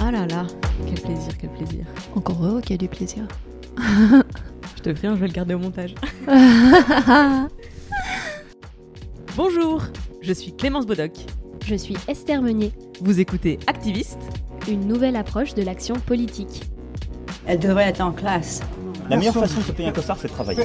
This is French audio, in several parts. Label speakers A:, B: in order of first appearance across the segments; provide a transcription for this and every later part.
A: Ah là là, quel plaisir, quel plaisir.
B: Encore heureux qu'il y a du plaisir.
A: Je te prie, je vais le garder au montage. Bonjour, je suis Clémence Bodoc.
B: Je suis Esther Meunier.
A: Vous écoutez Activiste,
B: Une nouvelle approche de l'action politique.
C: Elle devrait être en classe.
D: La meilleure façon de se payer un costard, c'est de travailler.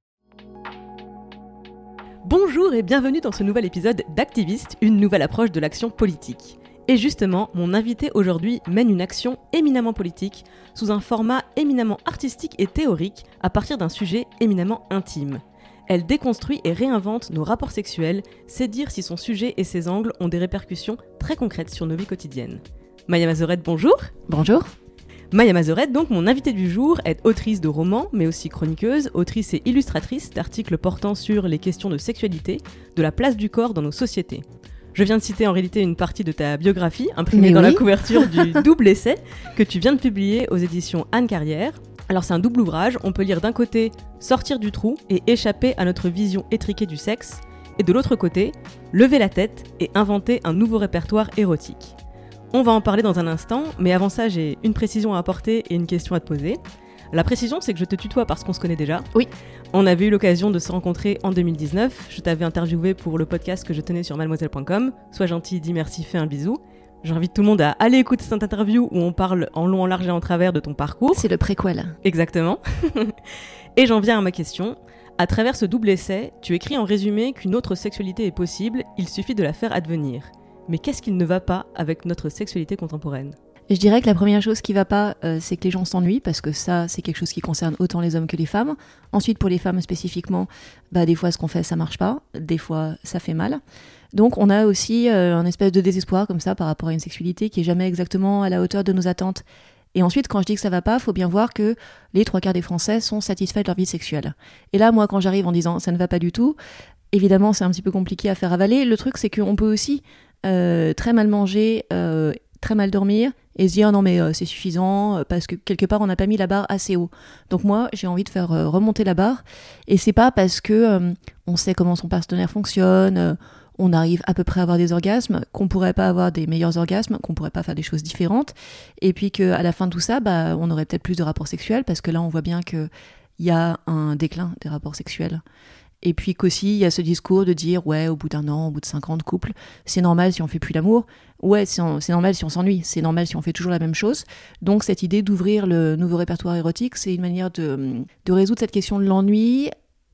A: Bonjour et bienvenue dans ce nouvel épisode d'Activiste, une nouvelle approche de l'action politique. Et justement, mon invité aujourd'hui mène une action éminemment politique sous un format éminemment artistique et théorique à partir d'un sujet éminemment intime. Elle déconstruit et réinvente nos rapports sexuels, c'est dire si son sujet et ses angles ont des répercussions très concrètes sur nos vies quotidiennes. Maya Mazorette, bonjour
B: Bonjour.
A: Maya Mazorette, donc mon invitée du jour, est autrice de romans, mais aussi chroniqueuse, autrice et illustratrice d'articles portant sur les questions de sexualité, de la place du corps dans nos sociétés. Je viens de citer en réalité une partie de ta biographie, imprimée
B: Mais
A: dans
B: oui.
A: la couverture du double essai que tu viens de publier aux éditions Anne Carrière. Alors c'est un double ouvrage, on peut lire d'un côté Sortir du trou et échapper à notre vision étriquée du sexe, et de l'autre côté Lever la tête et inventer un nouveau répertoire érotique. On va en parler dans un instant, mais avant ça, j'ai une précision à apporter et une question à te poser. La précision, c'est que je te tutoie parce qu'on se connaît déjà.
B: Oui.
A: On avait eu l'occasion de se rencontrer en 2019. Je t'avais interviewé pour le podcast que je tenais sur mademoiselle.com. Sois gentil, dis merci, fais un bisou. J'invite tout le monde à aller écouter cette interview où on parle en long, en large et en travers de ton parcours.
B: C'est le préquel.
A: Exactement. et j'en viens à ma question. À travers ce double essai, tu écris en résumé qu'une autre sexualité est possible, il suffit de la faire advenir. Mais qu'est-ce qui ne va pas avec notre sexualité contemporaine?
B: Je dirais que la première chose qui va pas, euh, c'est que les gens s'ennuient, parce que ça, c'est quelque chose qui concerne autant les hommes que les femmes. Ensuite, pour les femmes spécifiquement, bah, des fois, ce qu'on fait, ça marche pas. Des fois, ça fait mal. Donc, on a aussi euh, un espèce de désespoir comme ça par rapport à une sexualité qui est jamais exactement à la hauteur de nos attentes. Et ensuite, quand je dis que ça va pas, faut bien voir que les trois quarts des Français sont satisfaits de leur vie sexuelle. Et là, moi, quand j'arrive en disant ça ne va pas du tout, évidemment, c'est un petit peu compliqué à faire avaler. Le truc, c'est qu'on peut aussi très mal manger, euh, très mal dormir et se dire non mais euh, c'est suffisant euh, parce que quelque part on n'a pas mis la barre assez haut. Donc moi j'ai envie de faire euh, remonter la barre et c'est pas parce que euh, on sait comment son partenaire fonctionne, euh, on arrive à peu près à avoir des orgasmes, qu'on pourrait pas avoir des meilleurs orgasmes, qu'on pourrait pas faire des choses différentes et puis que à la fin de tout ça bah on aurait peut-être plus de rapports sexuels parce que là on voit bien que il y a un déclin des rapports sexuels. Et puis qu'aussi, il y a ce discours de dire, ouais, au bout d'un an, au bout de cinq ans de couple, c'est normal si on fait plus l'amour. Ouais, c'est normal si on s'ennuie. C'est normal si on fait toujours la même chose. Donc cette idée d'ouvrir le nouveau répertoire érotique, c'est une manière de, de résoudre cette question de l'ennui,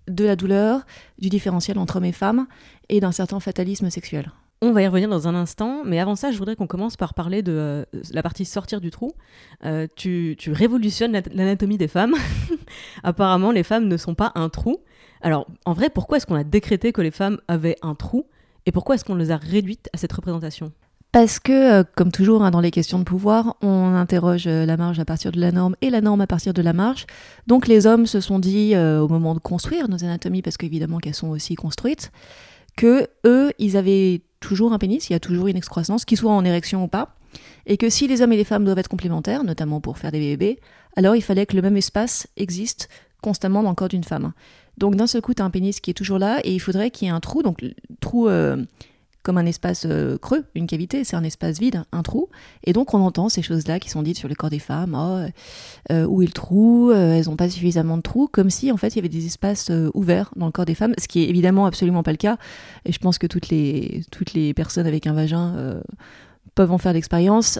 B: de la douleur, du différentiel entre hommes et femmes et d'un certain fatalisme sexuel.
A: On va y revenir dans un instant, mais avant ça, je voudrais qu'on commence par parler de euh, la partie sortir du trou. Euh, tu, tu révolutionnes l'anatomie des femmes. Apparemment, les femmes ne sont pas un trou. Alors, en vrai, pourquoi est-ce qu'on a décrété que les femmes avaient un trou Et pourquoi est-ce qu'on les a réduites à cette représentation?
B: Parce que, euh, comme toujours hein, dans les questions de pouvoir, on interroge euh, la marge à partir de la norme et la norme à partir de la marge. Donc les hommes se sont dit, euh, au moment de construire nos anatomies, parce qu'évidemment qu'elles sont aussi construites, que eux, ils avaient toujours un pénis, il y a toujours une excroissance, qu'il soit en érection ou pas, et que si les hommes et les femmes doivent être complémentaires, notamment pour faire des bébés, alors il fallait que le même espace existe constamment dans le corps d'une femme. Donc d'un seul coup, tu as un pénis qui est toujours là, et il faudrait qu'il y ait un trou, donc trou euh, comme un espace euh, creux, une cavité, c'est un espace vide, un trou. Et donc on entend ces choses-là qui sont dites sur le corps des femmes, oh, euh, où est le trou, elles n'ont pas suffisamment de trous, comme si en fait il y avait des espaces ouverts dans le corps des femmes, ce qui est évidemment absolument pas le cas. Et je pense que toutes les, toutes les personnes avec un vagin peuvent en faire l'expérience.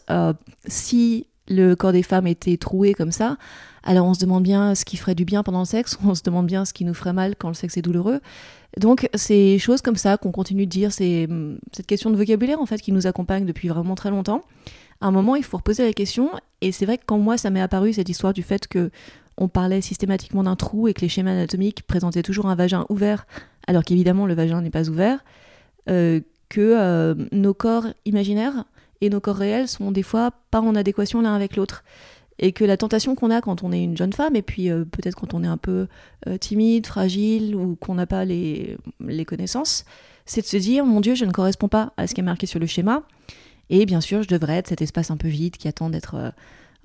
B: Si le corps des femmes était troué comme ça, alors on se demande bien ce qui ferait du bien pendant le sexe, on se demande bien ce qui nous ferait mal quand le sexe est douloureux. Donc c'est choses comme ça qu'on continue de dire, c'est hum, cette question de vocabulaire en fait qui nous accompagne depuis vraiment très longtemps. À un moment, il faut reposer la question, et c'est vrai que quand moi ça m'est apparu cette histoire du fait que on parlait systématiquement d'un trou et que les schémas anatomiques présentaient toujours un vagin ouvert, alors qu'évidemment le vagin n'est pas ouvert, euh, que euh, nos corps imaginaires et nos corps réels sont des fois pas en adéquation l'un avec l'autre. Et que la tentation qu'on a quand on est une jeune femme, et puis euh, peut-être quand on est un peu timide, fragile, ou qu'on n'a pas les, les connaissances, c'est de se dire, mon Dieu, je ne corresponds pas à ce qui est marqué sur le schéma. Et bien sûr, je devrais être cet espace un peu vide qui attend d'être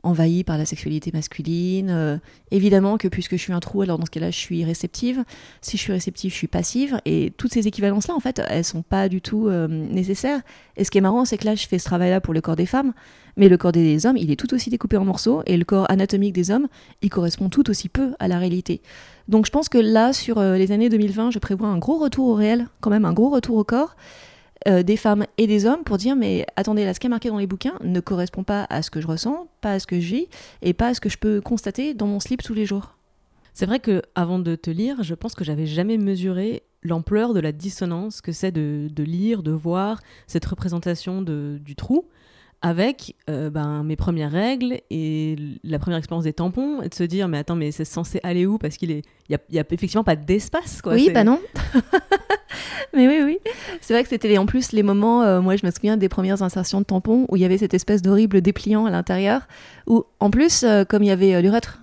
B: envahie par la sexualité masculine. Euh, évidemment que puisque je suis un trou, alors dans ce cas-là, je suis réceptive. Si je suis réceptive, je suis passive. Et toutes ces équivalences-là, en fait, elles sont pas du tout euh, nécessaires. Et ce qui est marrant, c'est que là, je fais ce travail-là pour le corps des femmes, mais le corps des hommes, il est tout aussi découpé en morceaux, et le corps anatomique des hommes, il correspond tout aussi peu à la réalité. Donc je pense que là, sur euh, les années 2020, je prévois un gros retour au réel, quand même un gros retour au corps. Euh, des femmes et des hommes pour dire mais attendez là ce qui est marqué dans les bouquins ne correspond pas à ce que je ressens, pas à ce que je vis et pas à ce que je peux constater dans mon slip tous les jours.
A: C'est vrai que avant de te lire, je pense que j'avais jamais mesuré l'ampleur de la dissonance que c'est de, lire, de voir cette représentation de, du trou avec euh, ben, mes premières règles et la première expérience des tampons et de se dire mais attends mais c'est censé aller où? Parce qu'il est il y, a, effectivement pas d'espace quoi.
B: Oui bah non. Mais oui oui. C'est vrai que c'était en plus les moments euh, moi je me souviens des premières insertions de tampons où il y avait cette espèce d'horrible dépliant à l'intérieur où en plus euh, comme il y avait l'urètre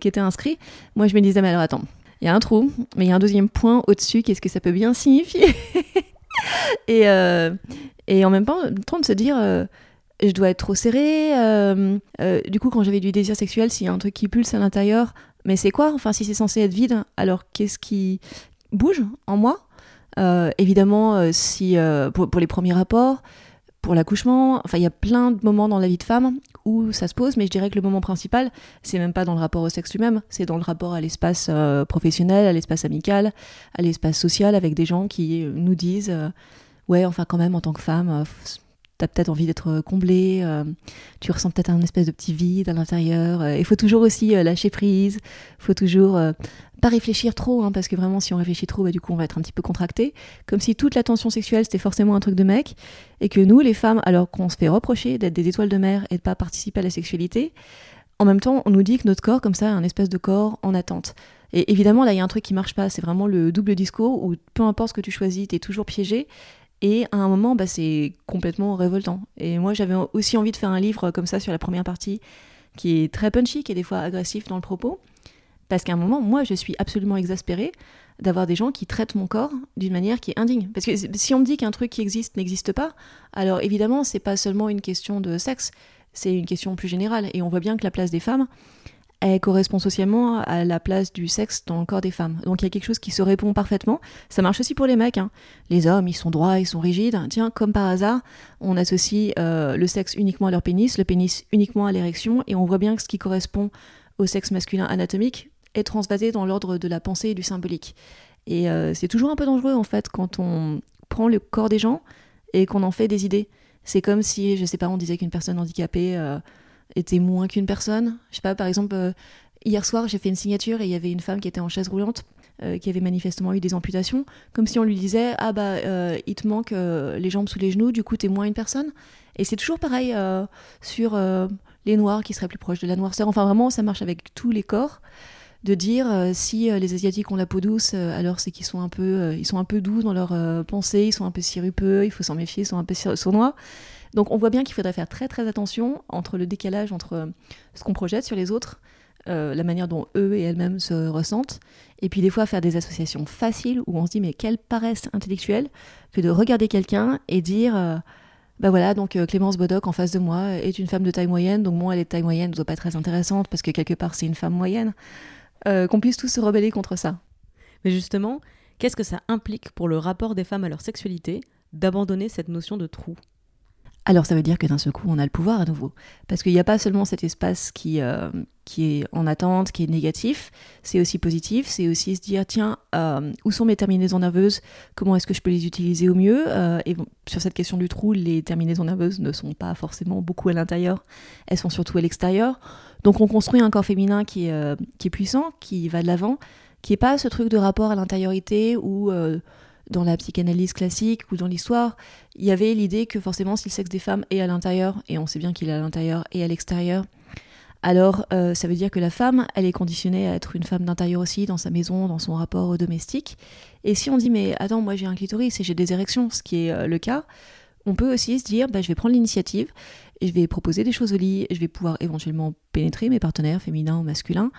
B: qui était inscrit moi je me disais mais alors attends il y a un trou mais il y a un deuxième point au-dessus qu'est-ce que ça peut bien signifier? Et, et en même temps train de se dire je dois être trop serrée. Euh, euh, du coup, quand j'avais du désir sexuel, s'il y a un truc qui pulse à l'intérieur, mais c'est quoi? Enfin, si c'est censé être vide, alors qu'est-ce qui bouge en moi? Euh, Évidemment, si pour, les premiers rapports, pour l'accouchement, enfin, il y a plein de moments dans la vie de femme où ça se pose, mais je dirais que le moment principal, c'est même pas dans le rapport au sexe lui-même, c'est dans le rapport à l'espace professionnel, à l'espace amical, à l'espace social, avec des gens qui nous disent ouais, enfin quand même en tant que femme, tu as peut-être envie d'être euh, comblé, euh, tu ressens peut-être un espèce de petit vide à l'intérieur. Euh, il faut toujours aussi lâcher prise, il faut toujours pas réfléchir trop, hein, parce que vraiment, si on réfléchit trop, bah, du coup, on va être un petit peu contracté. Comme si toute la tension sexuelle, c'était forcément un truc de mec, et que nous, les femmes, alors qu'on se fait reprocher d'être des étoiles de mer et de pas participer à la sexualité, en même temps, on nous dit que notre corps, comme ça, est un espèce de corps en attente. Et évidemment, là, il y a un truc qui marche pas, c'est vraiment le double discours où peu importe ce que tu choisis, tu es toujours piégé. Et à un moment, bah, c'est complètement révoltant. Et moi, j'avais aussi envie de faire un livre comme ça sur la première partie, qui est très punchy, qui est des fois agressif dans le propos. Parce qu'à un moment, moi, je suis absolument exaspérée d'avoir des gens qui traitent mon corps d'une manière qui est indigne. Parce que si on me dit qu'un truc qui existe n'existe pas, alors évidemment, c'est pas seulement une question de sexe, c'est une question plus générale. Et on voit bien que la place des femmes, elle correspond socialement à la place du sexe dans le corps des femmes. Donc il y a quelque chose qui se répond parfaitement. Ça marche aussi pour les mecs. Hein. Les hommes, ils sont droits, ils sont rigides. Tiens, comme par hasard, on associe euh, le sexe uniquement à leur pénis, le pénis uniquement à l'érection, et on voit bien que ce qui correspond au sexe masculin anatomique est transvasé dans l'ordre de la pensée et du symbolique. Et euh, c'est toujours un peu dangereux en fait quand on prend le corps des gens et qu'on en fait des idées. C'est comme si, je sais pas, on disait qu'une personne handicapée... Euh, était moins qu'une personne. Je sais pas, par exemple, euh, hier soir, j'ai fait une signature et il y avait une femme qui était en chaise roulante, euh, qui avait manifestement eu des amputations, comme si on lui disait Ah bah, euh, il te manque les jambes sous les genoux, du coup, t'es moins une personne. Et c'est toujours pareil sur les noirs qui seraient plus proches de la noirceur. Enfin, vraiment, ça marche avec tous les corps. De dire si les asiatiques ont la peau douce, alors c'est qu'ils sont un peu, sont un peu doux dans leur pensée, ils sont un peu sirupeux, il faut s'en méfier, ils sont un peu sournois. Donc on voit bien qu'il faudrait faire très très attention entre le décalage entre euh, ce qu'on projette sur les autres, euh, la manière dont eux et elles-mêmes se ressentent, et puis des fois faire des associations faciles où on se dit mais quelle paresse intellectuelle que de regarder quelqu'un et dire euh, bah voilà donc Clémence Bodoc en face de moi est une femme de taille moyenne donc moi elle est de taille moyenne ne doit pas très intéressante parce que quelque part c'est une femme moyenne qu'on puisse tous se rebeller contre ça.
A: Mais justement, qu'est-ce que ça implique pour le rapport des femmes à leur sexualité d'abandonner cette notion de trou?
B: Alors ça veut dire que d'un seul coup, on a le pouvoir à nouveau. Parce qu'il n'y a pas seulement cet espace qui, euh, qui est en attente, qui est négatif, c'est aussi positif, c'est aussi se dire, tiens, euh, où sont mes terminaisons nerveuses? Comment est-ce que je peux les utiliser au mieux? Euh, Et sur cette question du trou, les terminaisons nerveuses ne sont pas forcément beaucoup à l'intérieur, elles sont surtout à l'extérieur. Donc on construit un corps féminin qui est, qui est puissant, qui va de l'avant, qui n'est pas ce truc de rapport à l'intériorité ou dans la psychanalyse classique ou dans l'histoire, il y avait l'idée que forcément si le sexe des femmes est à l'intérieur, et on sait bien qu'il est à l'intérieur et à l'extérieur, alors euh, ça veut dire que la femme, elle est conditionnée à être une femme d'intérieur aussi, dans sa maison, dans son rapport domestique. Et si on dit mais attends, moi j'ai un clitoris et j'ai des érections, ce qui est euh, le cas, on peut aussi se dire bah, je vais prendre l'initiative, je vais proposer des choses au lit, je vais pouvoir éventuellement pénétrer mes partenaires féminins ou masculins.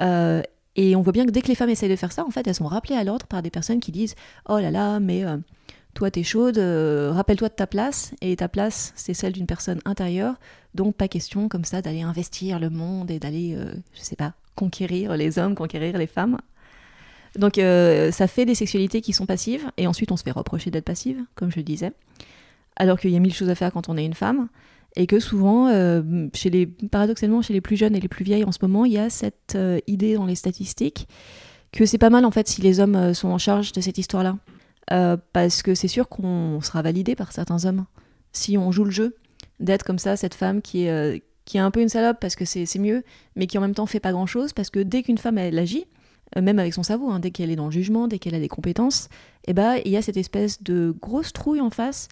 B: Euh, et on voit bien que dès que les femmes essayent de faire ça, en fait, elles sont rappelées à l'ordre par des personnes qui disent Oh là là, mais euh, toi, t'es chaude, euh, rappelle-toi de ta place. Et ta place, c'est celle d'une personne intérieure. Donc, pas question comme ça d'aller investir le monde et d'aller, euh, je sais pas, conquérir les hommes, conquérir les femmes. Donc, ça fait des sexualités qui sont passives. Et ensuite, on se fait reprocher d'être passive, comme je le disais. Alors qu'il y a mille choses à faire quand on est une femme et que souvent, euh, chez les, paradoxalement, chez les plus jeunes et les plus vieilles en ce moment, il y a cette euh, idée dans les statistiques que c'est pas mal en fait si les hommes euh, sont en charge de cette histoire-là. parce que c'est sûr qu'on sera validé par certains hommes si on joue le jeu d'être comme ça, cette femme qui est, qui est un peu une salope parce que c'est mieux, mais qui en même temps fait pas grand-chose parce que dès qu'une femme elle agit, même avec son cerveau, hein, dès qu'elle est dans le jugement, dès qu'elle a des compétences, eh ben, il y a cette espèce de grosse trouille en face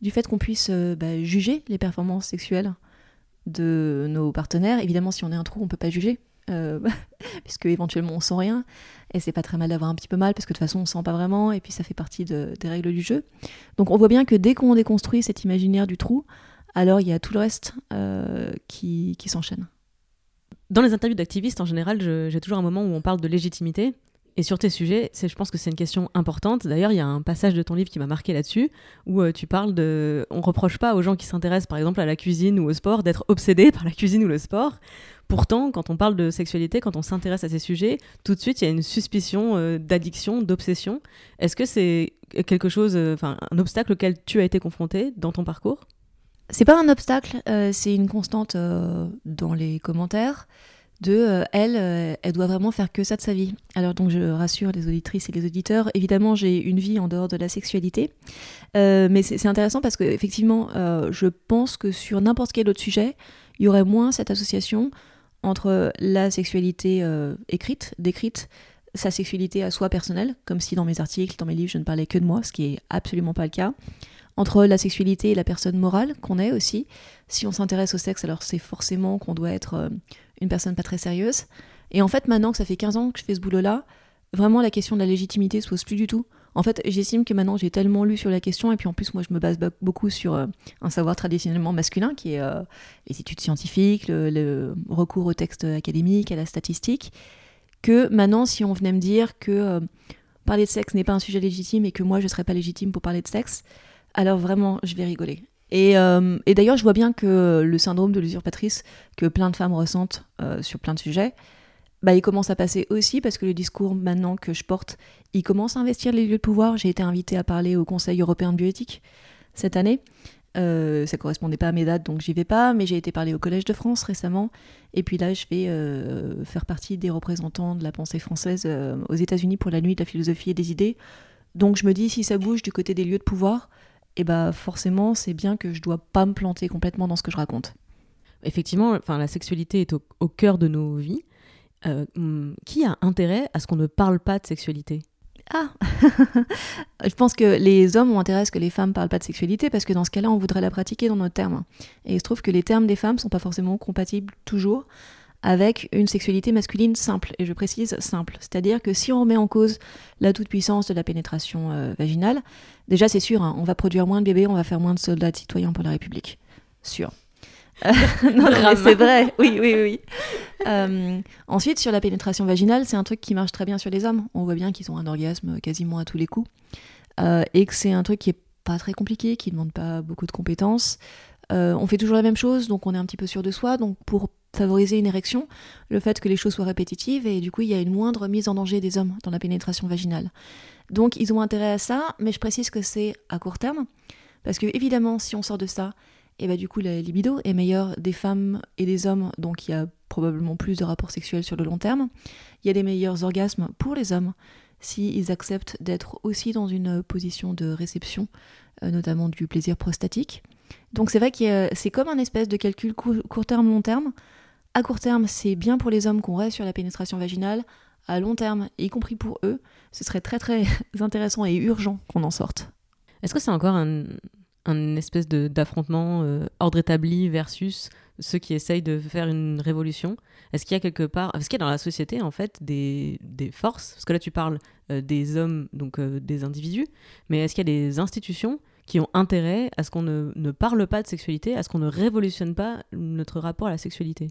B: du fait qu'on puisse euh, bah, juger les performances sexuelles de nos partenaires. Évidemment, si on est un trou, on peut pas juger, euh, puisque éventuellement on sent rien. Et c'est pas très mal d'avoir un petit peu mal, parce que de toute façon on sent pas vraiment, et puis ça fait partie des règles du jeu. Donc on voit bien que dès qu'on déconstruit cet imaginaire du trou, alors il y a tout le reste euh, qui s'enchaîne.
A: Dans les interviews d'activistes, en général, j'ai toujours un moment où on parle de légitimité. Et sur tes sujets, je pense que c'est une question importante. D'ailleurs, il y a un passage de ton livre qui m'a marqué là-dessus, où euh, tu parles de... On reproche pas aux gens qui s'intéressent, par exemple, à la cuisine ou au sport, d'être obsédés par la cuisine ou le sport. Pourtant, quand on parle de sexualité, quand on s'intéresse à ces sujets, tout de suite, il y a une suspicion euh, d'addiction, d'obsession. Est-ce que c'est quelque chose, euh, enfin, un obstacle auquel tu as été confronté dans ton parcours?
B: C'est pas un obstacle, c'est une constante dans les commentaires de euh, elle, euh, elle doit vraiment faire que ça de sa vie. Alors donc je rassure les auditrices et les auditeurs, évidemment j'ai une vie en dehors de la sexualité, euh, mais c'est intéressant parce que effectivement je pense que sur n'importe quel autre sujet, il y aurait moins cette association entre la sexualité écrite, décrite, sa sexualité à soi personnelle, comme si dans mes articles, dans mes livres, je ne parlais que de moi, ce qui est absolument pas le cas, entre la sexualité et la personne morale qu'on est aussi. Si on s'intéresse au sexe, alors c'est forcément qu'on doit être une personne pas très sérieuse. Et en fait, maintenant que ça fait 15 ans que je fais ce boulot-là, vraiment la question de la légitimité se pose plus du tout. En fait, j'estime que maintenant j'ai tellement lu sur la question, et puis en plus, moi je me base beaucoup sur euh, un savoir traditionnellement masculin, qui est euh, les études scientifiques, le, recours au texte académique, à la statistique, que maintenant, si on venait me dire que euh, parler de sexe n'est pas un sujet légitime et que moi je serais pas légitime pour parler de sexe, alors vraiment, je vais rigoler. Euh, et, d'ailleurs, je vois bien que le syndrome de l'usurpatrice que plein de femmes ressentent euh, sur plein de sujets, bah, il commence à passer aussi parce que le discours maintenant que je porte, il commence à investir les lieux de pouvoir. J'ai été invitée à parler au Conseil européen de bioéthique cette année. Euh, ça correspondait pas à mes dates, donc j'y vais pas, mais j'ai été parler au Collège de France récemment. Et puis là, je vais euh, faire partie des représentants de la pensée française aux États-Unis pour la nuit de la philosophie et des idées. Donc je me dis, si ça bouge du côté des lieux de pouvoir, et bah forcément c'est bien que je dois pas me planter complètement dans ce que je raconte.
A: Effectivement, enfin la sexualité est au, cœur de nos vies. Euh, hmm, qui a intérêt à ce qu'on ne parle pas de sexualité?
B: Ah Je pense que les hommes ont intérêt à ce que les femmes parlent pas de sexualité parce que dans ce cas-là, on voudrait la pratiquer dans nos termes. Et il se trouve que les termes des femmes sont pas forcément compatibles toujours avec une sexualité masculine simple, et je précise simple. C'est-à-dire que si on remet en cause la toute-puissance de la pénétration euh, vaginale, déjà c'est sûr, hein, on va produire moins de bébés, on va faire moins de soldats citoyens pour la République. Sûr. non, mais c'est vrai, oui, oui, oui. Euh, ensuite, sur la pénétration vaginale, c'est un truc qui marche très bien sur les hommes. On voit bien qu'ils ont un orgasme quasiment à tous les coups. Euh, et que c'est un truc qui est pas très compliqué, qui ne demande pas beaucoup de compétences. on fait toujours la même chose, donc on est un petit peu sûr de soi. Donc pour favoriser une érection, le fait que les choses soient répétitives et du coup il y a une moindre mise en danger des hommes dans la pénétration vaginale. Donc ils ont intérêt à ça, mais je précise que c'est à court terme, Parce que évidemment, si on sort de ça, et bah du coup la libido est meilleure des femmes et des hommes, donc il y a probablement plus de rapports sexuels sur le long terme. Il y a des meilleurs orgasmes pour les hommes s'ils acceptent d'être aussi dans une position de réception, euh, notamment du plaisir prostatique. Donc c'est vrai que c'est comme un espèce de calcul court terme, long terme. À court terme, c'est bien pour les hommes qu'on reste sur la pénétration vaginale. À long terme, y compris pour eux, ce serait très très intéressant et urgent qu'on en sorte.
A: Est-ce que c'est encore un, un espèce d'affrontement euh, ordre établi versus ceux qui essayent de faire une révolution? Est-ce qu'il y a quelque part, est-ce qu'il y a dans la société en fait des, des forces? Parce que là tu parles euh, des hommes, donc euh, des individus, mais est-ce qu'il y a des institutions qui ont intérêt à ce qu'on ne, ne parle pas de sexualité, à ce qu'on ne révolutionne pas notre rapport à la sexualité?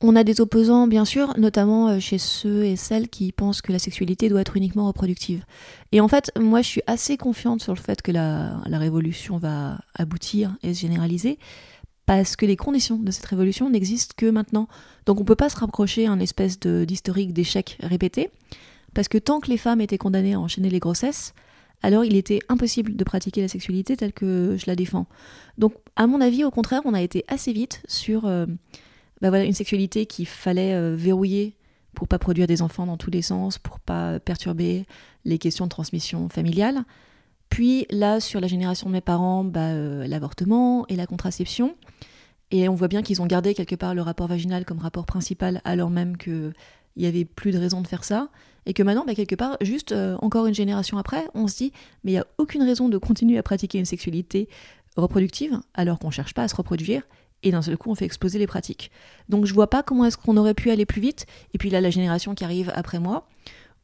B: On a des opposants, bien sûr, notamment euh, chez ceux et celles qui pensent que la sexualité doit être uniquement reproductive. Et en fait, moi, je suis assez confiante sur le fait que la, révolution va aboutir et se généraliser, parce que les conditions de cette révolution n'existent que maintenant. Donc on ne peut pas se rapprocher à un espèce d'historique d'échec répété, parce que tant que les femmes étaient condamnées à enchaîner les grossesses, alors il était impossible de pratiquer la sexualité telle que je la défends. Donc à mon avis, au contraire, on a été assez vite sur... Euh, bah voilà, une sexualité qu'il fallait euh, verrouiller pour pas produire des enfants dans tous les sens, pour pas perturber les questions de transmission familiale. Puis là, sur la génération de mes parents, bah, euh, l'avortement et la contraception. Et on voit bien qu'ils ont gardé quelque part le rapport vaginal comme rapport principal, alors même qu'il n'y avait plus de raison de faire ça. Et que maintenant, bah, quelque part, juste euh, encore une génération après, on se dit, mais il n'y a aucune raison de continuer à pratiquer une sexualité reproductive alors qu'on ne cherche pas à se reproduire et d'un seul coup on fait exploser les pratiques. Donc je vois pas comment est-ce qu'on aurait pu aller plus vite. Et puis là la génération qui arrive après moi,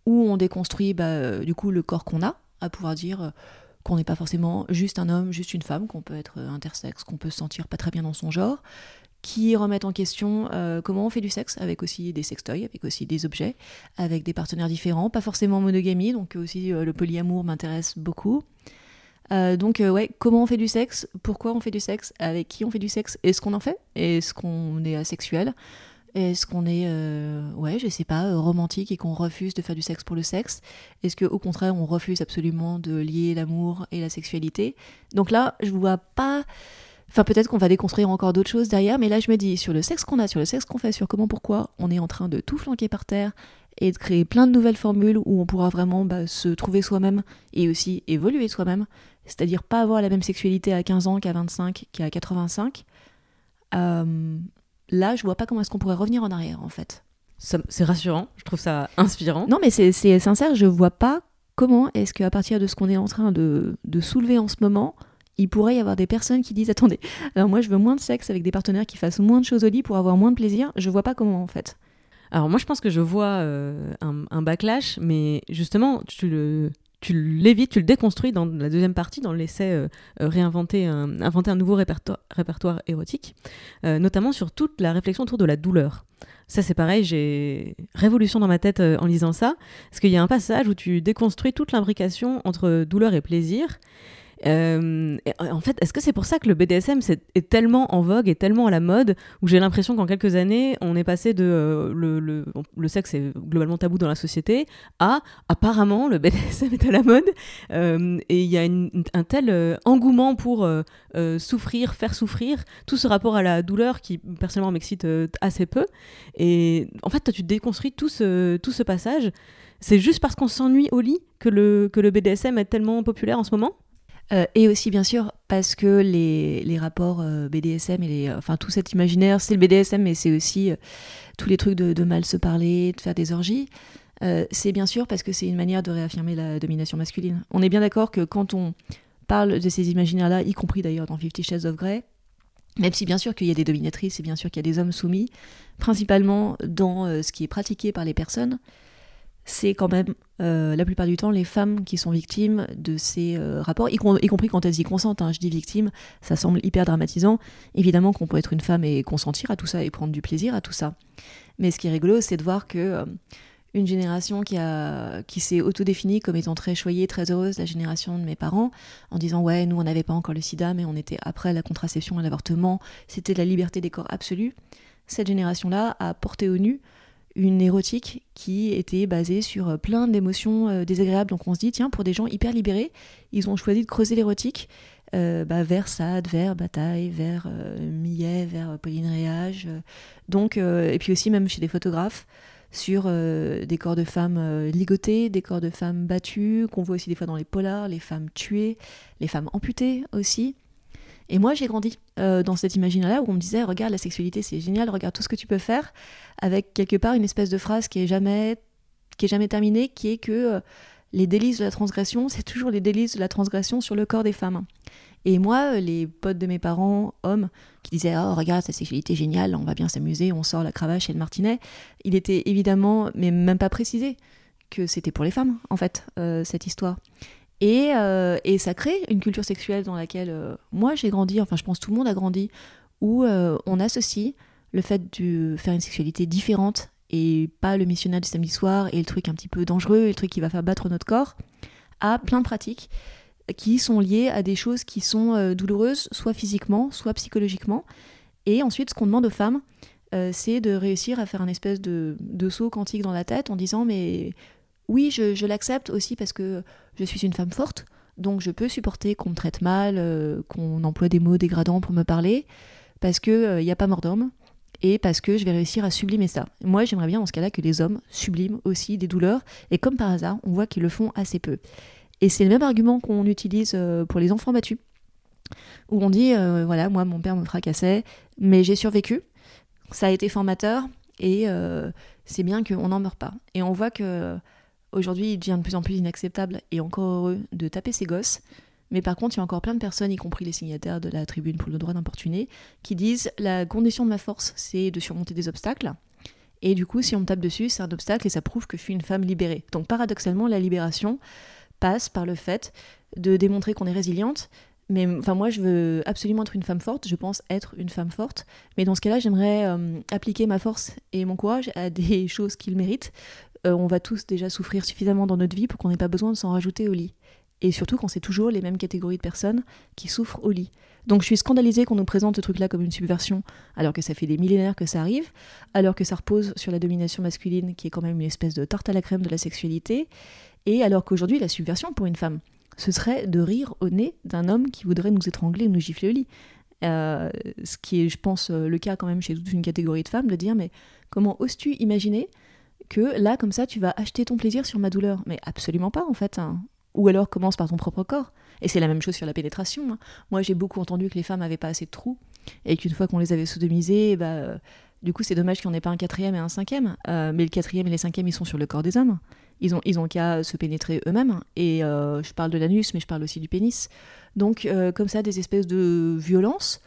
B: où on déconstruit bah, euh, du coup le corps qu'on a, à pouvoir dire euh, qu'on n'est pas forcément juste un homme, juste une femme, qu'on peut être euh, intersexe, qu'on peut se sentir pas très bien dans son genre, qui remettent en question comment on fait du sexe, avec aussi des sextoys, avec aussi des objets, avec des partenaires différents, pas forcément monogamie, donc aussi le polyamour m'intéresse beaucoup. Euh, donc euh, ouais, comment on fait du sexe Pourquoi on fait du sexe Avec qui on fait du sexe Est-ce qu'on en fait Est-ce qu'on est asexuel Est-ce qu'on est, euh, ouais, je sais pas, romantique et qu'on refuse de faire du sexe pour le sexe Est-ce qu'au contraire, on refuse absolument de lier l'amour et la sexualité. Donc là, je vois pas... Enfin, peut-être qu'on va déconstruire encore d'autres choses derrière, mais là, je me dis, sur le sexe qu'on a, sur le sexe qu'on fait, sur comment, pourquoi, on est en train de tout flanquer par terre et de créer plein de nouvelles formules où on pourra vraiment bah, se trouver soi-même et aussi évoluer soi-même c'est-à-dire pas avoir la même sexualité à 15 ans qu'à 25, qu'à 85, euh, là, je vois pas comment est-ce qu'on pourrait revenir en arrière, en fait.
A: C'est rassurant, je trouve ça inspirant.
B: Non, mais c'est sincère, je vois pas comment est-ce qu'à partir de ce qu'on est en train de, de, soulever en ce moment, il pourrait y avoir des personnes qui disent attendez, alors moi je veux moins de sexe avec des partenaires qui fassent moins de choses au lit pour avoir moins de plaisir. Je vois pas comment en fait.
A: Alors moi je pense que je vois euh, un, un, backlash, mais justement tu le, tu l'évites, tu le déconstruis dans la deuxième partie, dans l'essai euh, euh, réinventer, un, inventer un nouveau répertoire, répertoire érotique, euh, notamment sur toute la réflexion autour de la douleur. Ça, c'est pareil, j'ai révolution dans ma tête en lisant ça, parce qu'il y a un passage où tu déconstruis toute l'imbrication entre douleur et plaisir, euh, en fait, est-ce que c'est pour ça que le BDSM est, tellement en vogue et tellement à la mode, où j'ai l'impression qu'en quelques années, on est passé de euh, le, sexe est globalement tabou dans la société à apparemment le BDSM est à la mode, euh, et il y a un tel engouement pour souffrir, faire souffrir, tout ce rapport à la douleur qui personnellement m'excite assez peu. Et en fait, toi, tu déconstruis tout ce, tout ce passage. C'est juste parce qu'on s'ennuie au lit que le, que le BDSM est tellement populaire en ce moment?
B: Euh, et aussi, bien sûr, parce que les, les rapports euh, BDSM et les, enfin, tout cet imaginaire, c'est le BDSM, mais c'est aussi euh, tous les trucs de, de, mal se parler, de faire des orgies. c'est bien sûr parce que c'est une manière de réaffirmer la domination masculine. On est bien d'accord que quand on parle de ces imaginaires-là, y compris d'ailleurs dans Fifty Shades of Grey, même si bien sûr qu'il y a des dominatrices et bien sûr qu'il y a des hommes soumis, principalement dans ce qui est pratiqué par les personnes, c'est quand même euh, la plupart du temps les femmes qui sont victimes de ces euh, rapports, y, compris quand elles y consentent. Hein. Je dis victime, ça semble hyper dramatisant. Évidemment qu'on peut être une femme et consentir à tout ça et prendre du plaisir à tout ça. Mais ce qui est rigolo, c'est de voir que euh, une génération qui, qui s'est autodéfinie comme étant très choyée, très heureuse, la génération de mes parents, en disant ouais, nous on n'avait pas encore le sida, mais on était après la contraception et l'avortement, c'était la liberté des corps absolue. Cette génération-là a porté au nu une érotique qui était basée sur euh, plein d'émotions euh, désagréables. Donc on se dit, tiens, pour des gens hyper libérés, ils ont choisi de creuser l'érotique euh, bah, vers Sade, vers Bataille, vers Millet, vers Pauline Réage. donc, et puis aussi même chez des photographes sur des corps de femmes ligotées, des corps de femmes battues, qu'on voit aussi des fois dans les polars, les femmes tuées, les femmes amputées aussi. Et moi, j'ai grandi dans cet imaginaire-là où on me disait Regarde, la sexualité, c'est génial, regarde tout ce que tu peux faire, avec quelque part une espèce de phrase qui est jamais, qui est jamais terminée, qui est que les délices de la transgression, c'est toujours les délices de la transgression sur le corps des femmes. Et moi, les potes de mes parents, hommes, qui disaient Oh, regarde, sa sexualité géniale, on va bien s'amuser, on sort la cravache et le martinet, il était évidemment, mais même pas précisé, que c'était pour les femmes, en fait, euh, cette histoire. Et, euh, et, ça crée une culture sexuelle dans laquelle euh, moi j'ai grandi, enfin je pense tout le monde a grandi, où on associe le fait de faire une sexualité différente et pas le missionnaire du samedi soir et le truc un petit peu dangereux et le truc qui va faire battre notre corps, à plein de pratiques qui sont liées à des choses qui sont euh, douloureuses, soit physiquement, soit psychologiquement. Et ensuite, ce qu'on demande aux femmes, euh, c'est de réussir à faire un espèce de, saut quantique dans la tête en disant mais oui, je, l'accepte aussi parce que je suis une femme forte, donc je peux supporter qu'on me traite mal, euh, qu'on emploie des mots dégradants pour me parler, parce qu'il n'y a pas mort d'homme, et parce que je vais réussir à sublimer ça. Moi, j'aimerais bien dans ce cas-là que les hommes subliment aussi des douleurs, et comme par hasard, on voit qu'ils le font assez peu. Et c'est le même argument qu'on utilise euh, pour les enfants battus, où on dit, euh, voilà, moi, mon père me fracassait, mais j'ai survécu, ça a été formateur, et euh, c'est bien qu'on n'en meurt pas. Et on voit que aujourd'hui, il devient de plus en plus inacceptable, et encore heureux, de taper ses gosses, mais par contre, il y a encore plein de personnes, y compris les signataires de la tribune pour le droit d'importuner, qui disent la condition de ma force, c'est de surmonter des obstacles. Et du coup, si on me tape dessus, c'est un obstacle et ça prouve que je suis une femme libérée. Donc paradoxalement, la libération passe par le fait de démontrer qu'on est résiliente. Mais enfin, moi, je veux absolument être une femme forte. Je pense être une femme forte. Mais dans ce cas-là, j'aimerais euh, appliquer ma force et mon courage à des choses qu'ils méritent. Euh, on va tous déjà souffrir suffisamment dans notre vie pour qu'on n'ait pas besoin de s'en rajouter au lit et surtout quand c'est toujours les mêmes catégories de personnes qui souffrent au lit. Donc je suis scandalisée qu'on nous présente ce truc-là comme une subversion, alors que ça fait des millénaires que ça arrive, alors que ça repose sur la domination masculine, qui est quand même une espèce de tarte à la crème de la sexualité, et alors qu'aujourd'hui la subversion pour une femme, ce serait de rire au nez d'un homme qui voudrait nous étrangler ou nous gifler au lit. Euh, ce qui est, je pense, euh, le cas quand même chez toute une catégorie de femmes, de dire mais comment oses-tu imaginer que là, comme ça, tu vas acheter ton plaisir sur ma douleur Mais absolument pas, en fait. Hein. Ou alors commence par ton propre corps. Et c'est la même chose sur la pénétration. Hein. Moi, j'ai beaucoup entendu que les femmes n'avaient pas assez de trous et qu'une fois qu'on les avait sodomisées, bah, euh, du coup, c'est dommage qu'il n'y en ait pas un quatrième et un cinquième. Euh, mais le quatrième et les cinquièmes, ils sont sur le corps des hommes. Ils ont, ils ont qu'à se pénétrer eux-mêmes. Et euh, je parle de l'anus, mais je parle aussi du pénis. Donc, comme ça, des espèces de violences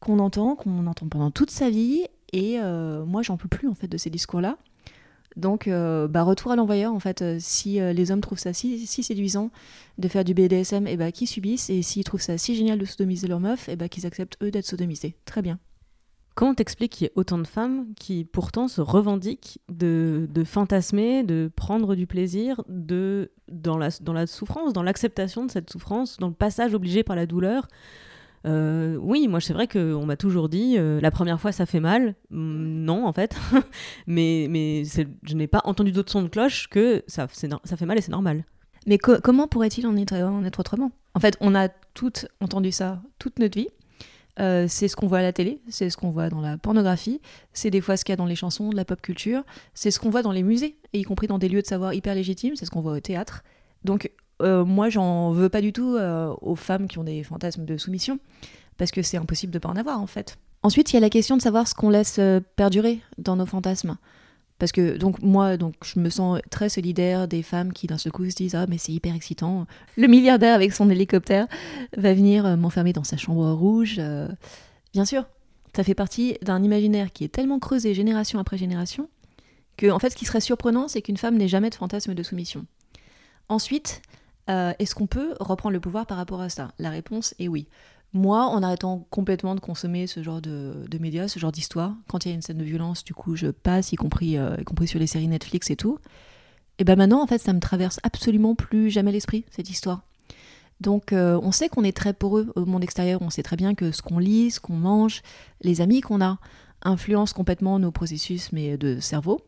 B: qu'on entend, qu'on entend pendant toute sa vie. Et moi, j'en peux plus, en fait, de ces discours-là. Donc, euh, bah, retour à l'envoyeur, en fait. Euh, si euh, les hommes trouvent ça si, séduisant de faire du BDSM, et eh bah, qu'ils subissent. Et s'ils trouvent ça si génial de sodomiser leur meuf, et eh bah, qu'ils acceptent eux d'être sodomisés. Très bien.
A: Comment t'expliques qu'il y ait autant de femmes qui pourtant se revendiquent de, fantasmer, de prendre du plaisir de, dans, la, dans la souffrance, dans l'acceptation de cette souffrance, dans le passage obligé par la douleur euh, oui, moi c'est vrai qu'on m'a toujours dit euh, la première fois ça fait mal. Mm, non, en fait. mais mais je n'ai pas entendu d'autres sons de cloche que ça, ça fait mal et c'est normal.
B: Mais comment pourrait-il en être, en être autrement? En fait, on a toutes entendu ça toute notre vie. Euh, c'est ce qu'on voit à la télé, c'est ce qu'on voit dans la pornographie, c'est des fois ce qu'il y a dans les chansons, de la pop culture, c'est ce qu'on voit dans les musées, et y compris dans des lieux de savoir hyper légitimes, c'est ce qu'on voit au théâtre. Donc euh, moi, j'en veux pas du tout euh, aux femmes qui ont des fantasmes de soumission, parce que c'est impossible de pas en avoir en fait. Ensuite, il y a la question de savoir ce qu'on laisse euh, perdurer dans nos fantasmes. Parce que donc moi donc je me sens très solidaire des femmes qui d'un seul coup se disent ah mais c'est hyper excitant le milliardaire avec son hélicoptère va venir m'enfermer dans sa chambre rouge bien sûr ça fait partie d'un imaginaire qui est tellement creusé génération après génération que en fait ce qui serait surprenant c'est qu'une femme n'ait jamais de fantasme de soumission ensuite euh, est-ce qu'on peut reprendre le pouvoir par rapport à ça? La réponse est oui. Moi, en arrêtant complètement de consommer ce genre de, médias, ce genre d'histoire, quand il y a une scène de violence, du coup, je passe, y compris, euh, y compris sur les séries Netflix et tout. Et ben maintenant, en fait, ça me traverse absolument plus jamais l'esprit, cette histoire. Donc, euh, on sait qu'on est très poreux au monde extérieur, on sait très bien que ce qu'on lit, ce qu'on mange, les amis qu'on a, influencent complètement nos processus mais de cerveau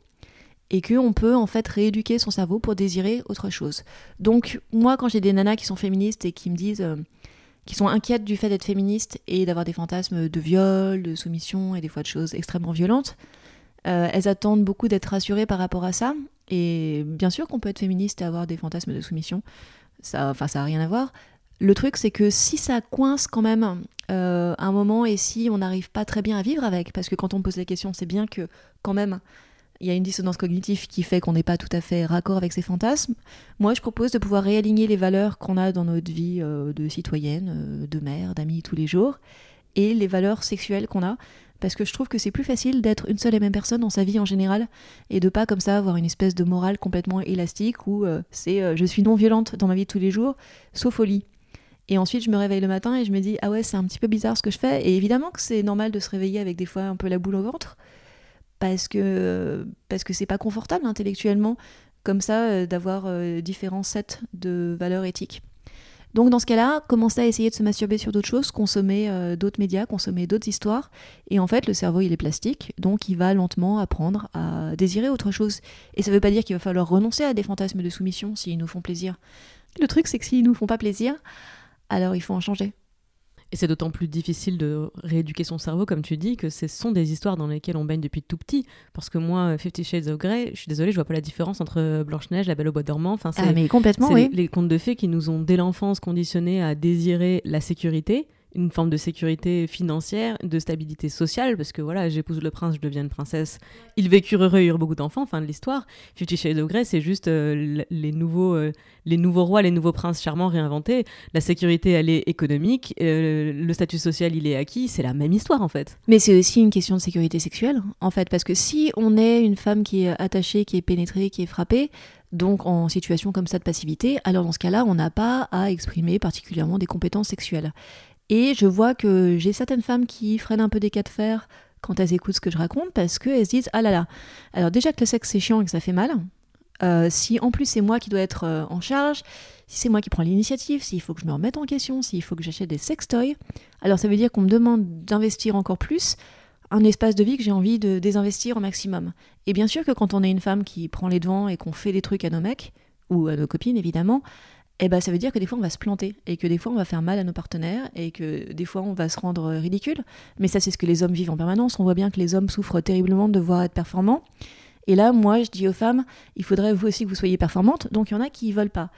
B: et qu'on peut en fait rééduquer son cerveau pour désirer autre chose. Donc moi quand j'ai des nanas qui sont féministes et qui me disent euh, qui sont inquiètes du fait d'être féministes et d'avoir des fantasmes de viol, de soumission et des fois de choses extrêmement violentes. Euh, elles attendent beaucoup d'être rassurées par rapport à ça. Et bien sûr qu'on peut être féministe et avoir des fantasmes de soumission. Ça, enfin, ça n'a rien à voir. Le truc, c'est que si ça coince quand même euh, un moment et si on n'arrive pas très bien à vivre avec, parce que quand on pose la question, c'est bien que quand même il y a une dissonance cognitive qui fait qu'on n'est pas tout à fait raccord avec ces fantasmes. Moi, je propose de pouvoir réaligner les valeurs qu'on a dans notre vie euh, de citoyenne, euh, de mère, d'amis tous les jours, et les valeurs sexuelles qu'on a. Parce que je trouve que c'est plus facile d'être une seule et même personne dans sa vie en général et de pas comme ça avoir une espèce de morale complètement élastique où euh, c'est je suis non violente dans ma vie de tous les jours, sauf au lit. Et ensuite, je me réveille le matin et je me dis ah ouais, c'est un petit peu bizarre ce que je fais. Et évidemment que c'est normal de se réveiller avec des fois un peu la boule au ventre parce que parce que c'est pas confortable intellectuellement comme ça euh, d'avoir euh, différents sets de valeurs éthiques. Donc dans ce cas-là, commencer à essayer de se masturber sur d'autres choses, consommer euh, d'autres médias, consommer d'autres histoires. Et en fait, le cerveau, il est plastique, donc il va lentement apprendre à désirer autre chose. Et ça ne veut pas dire qu'il va falloir renoncer à des fantasmes de soumission s'ils nous font plaisir. Le truc, c'est que s'ils nous font pas plaisir, alors il faut en changer.
A: Et c'est d'autant plus difficile de rééduquer son cerveau, comme tu dis, que ce sont des histoires dans lesquelles on baigne depuis tout petit. Parce que moi, Fifty Shades of Grey, je suis désolée, je vois pas la différence entre Blanche-Neige, La Belle au Bois dormant. Enfin,
B: ah, mais complètement, oui.
A: Les, les contes de fées qui nous ont, dès l'enfance, conditionnés à désirer la sécurité une forme de sécurité financière, de stabilité sociale, parce que voilà, j'épouse le prince, je deviens une princesse. Ils vécurent heureux, ils eurent beaucoup d'enfants, fin de l'histoire. Fifty Shades of Grey, c'est juste euh, les, nouveaux, euh, les nouveaux rois, les nouveaux princes charmants réinventés. La sécurité, elle est économique, euh, le statut social, il est acquis, c'est la même histoire en fait.
B: Mais c'est aussi une question de sécurité sexuelle, en fait, parce que si on est une femme qui est attachée, qui est pénétrée, qui est frappée, donc en situation comme ça de passivité, alors dans ce cas-là, on n'a pas à exprimer particulièrement des compétences sexuelles. Et je vois que j'ai certaines femmes qui freinent un peu des cas de fer quand elles écoutent ce que je raconte parce qu'elles se disent Ah là là, alors déjà que le sexe c'est chiant et que ça fait mal, euh, si en plus c'est moi qui dois être euh, en charge, si c'est moi qui prends l'initiative, s'il faut que je me remette en question, s'il faut que j'achète des sextoys, alors ça veut dire qu'on me demande d'investir encore plus un espace de vie que j'ai envie de désinvestir au maximum. Et bien sûr que quand on est une femme qui prend les devants et qu'on fait des trucs à nos mecs, ou à nos copines évidemment, eh ben, ça veut dire que des fois on va se planter et que des fois on va faire mal à nos partenaires et que des fois on va se rendre ridicule. Mais ça, c'est ce que les hommes vivent en permanence. On voit bien que les hommes souffrent terriblement de devoir être performants. Et là, moi, je dis aux femmes, il faudrait vous aussi que vous soyez performantes. Donc il y en a qui ne veulent pas.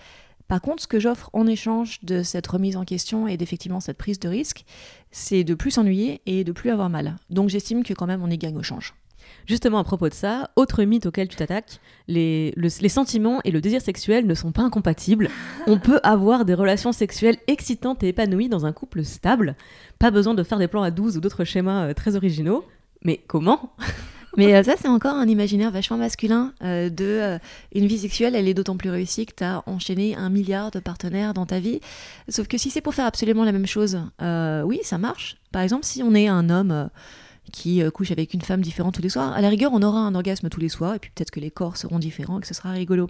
B: Par contre, ce que j'offre en échange de cette remise en question et d'effectivement cette prise de risque, c'est de plus s'ennuyer et de plus avoir mal. Donc j'estime que quand même on est gagne au change.
A: Justement, à propos de ça, autre mythe auquel tu t'attaques, les, les sentiments et le désir sexuel ne sont pas incompatibles. On peut avoir des relations sexuelles excitantes et épanouies dans un couple stable. Pas besoin de faire des plans à 12 ou d'autres schémas euh, très originaux. Mais comment?
B: Mais euh, ça, c'est encore un imaginaire vachement masculin euh, de une vie sexuelle, elle est d'autant plus réussie que tu as enchaîné un milliard de partenaires dans ta vie. Sauf que si c'est pour faire absolument la même chose, oui, ça marche. Par exemple, si on est un homme qui euh, couche avec une femme différente tous les soirs, à la rigueur, on aura un orgasme tous les soirs, et puis peut-être que les corps seront différents et que ce sera rigolo.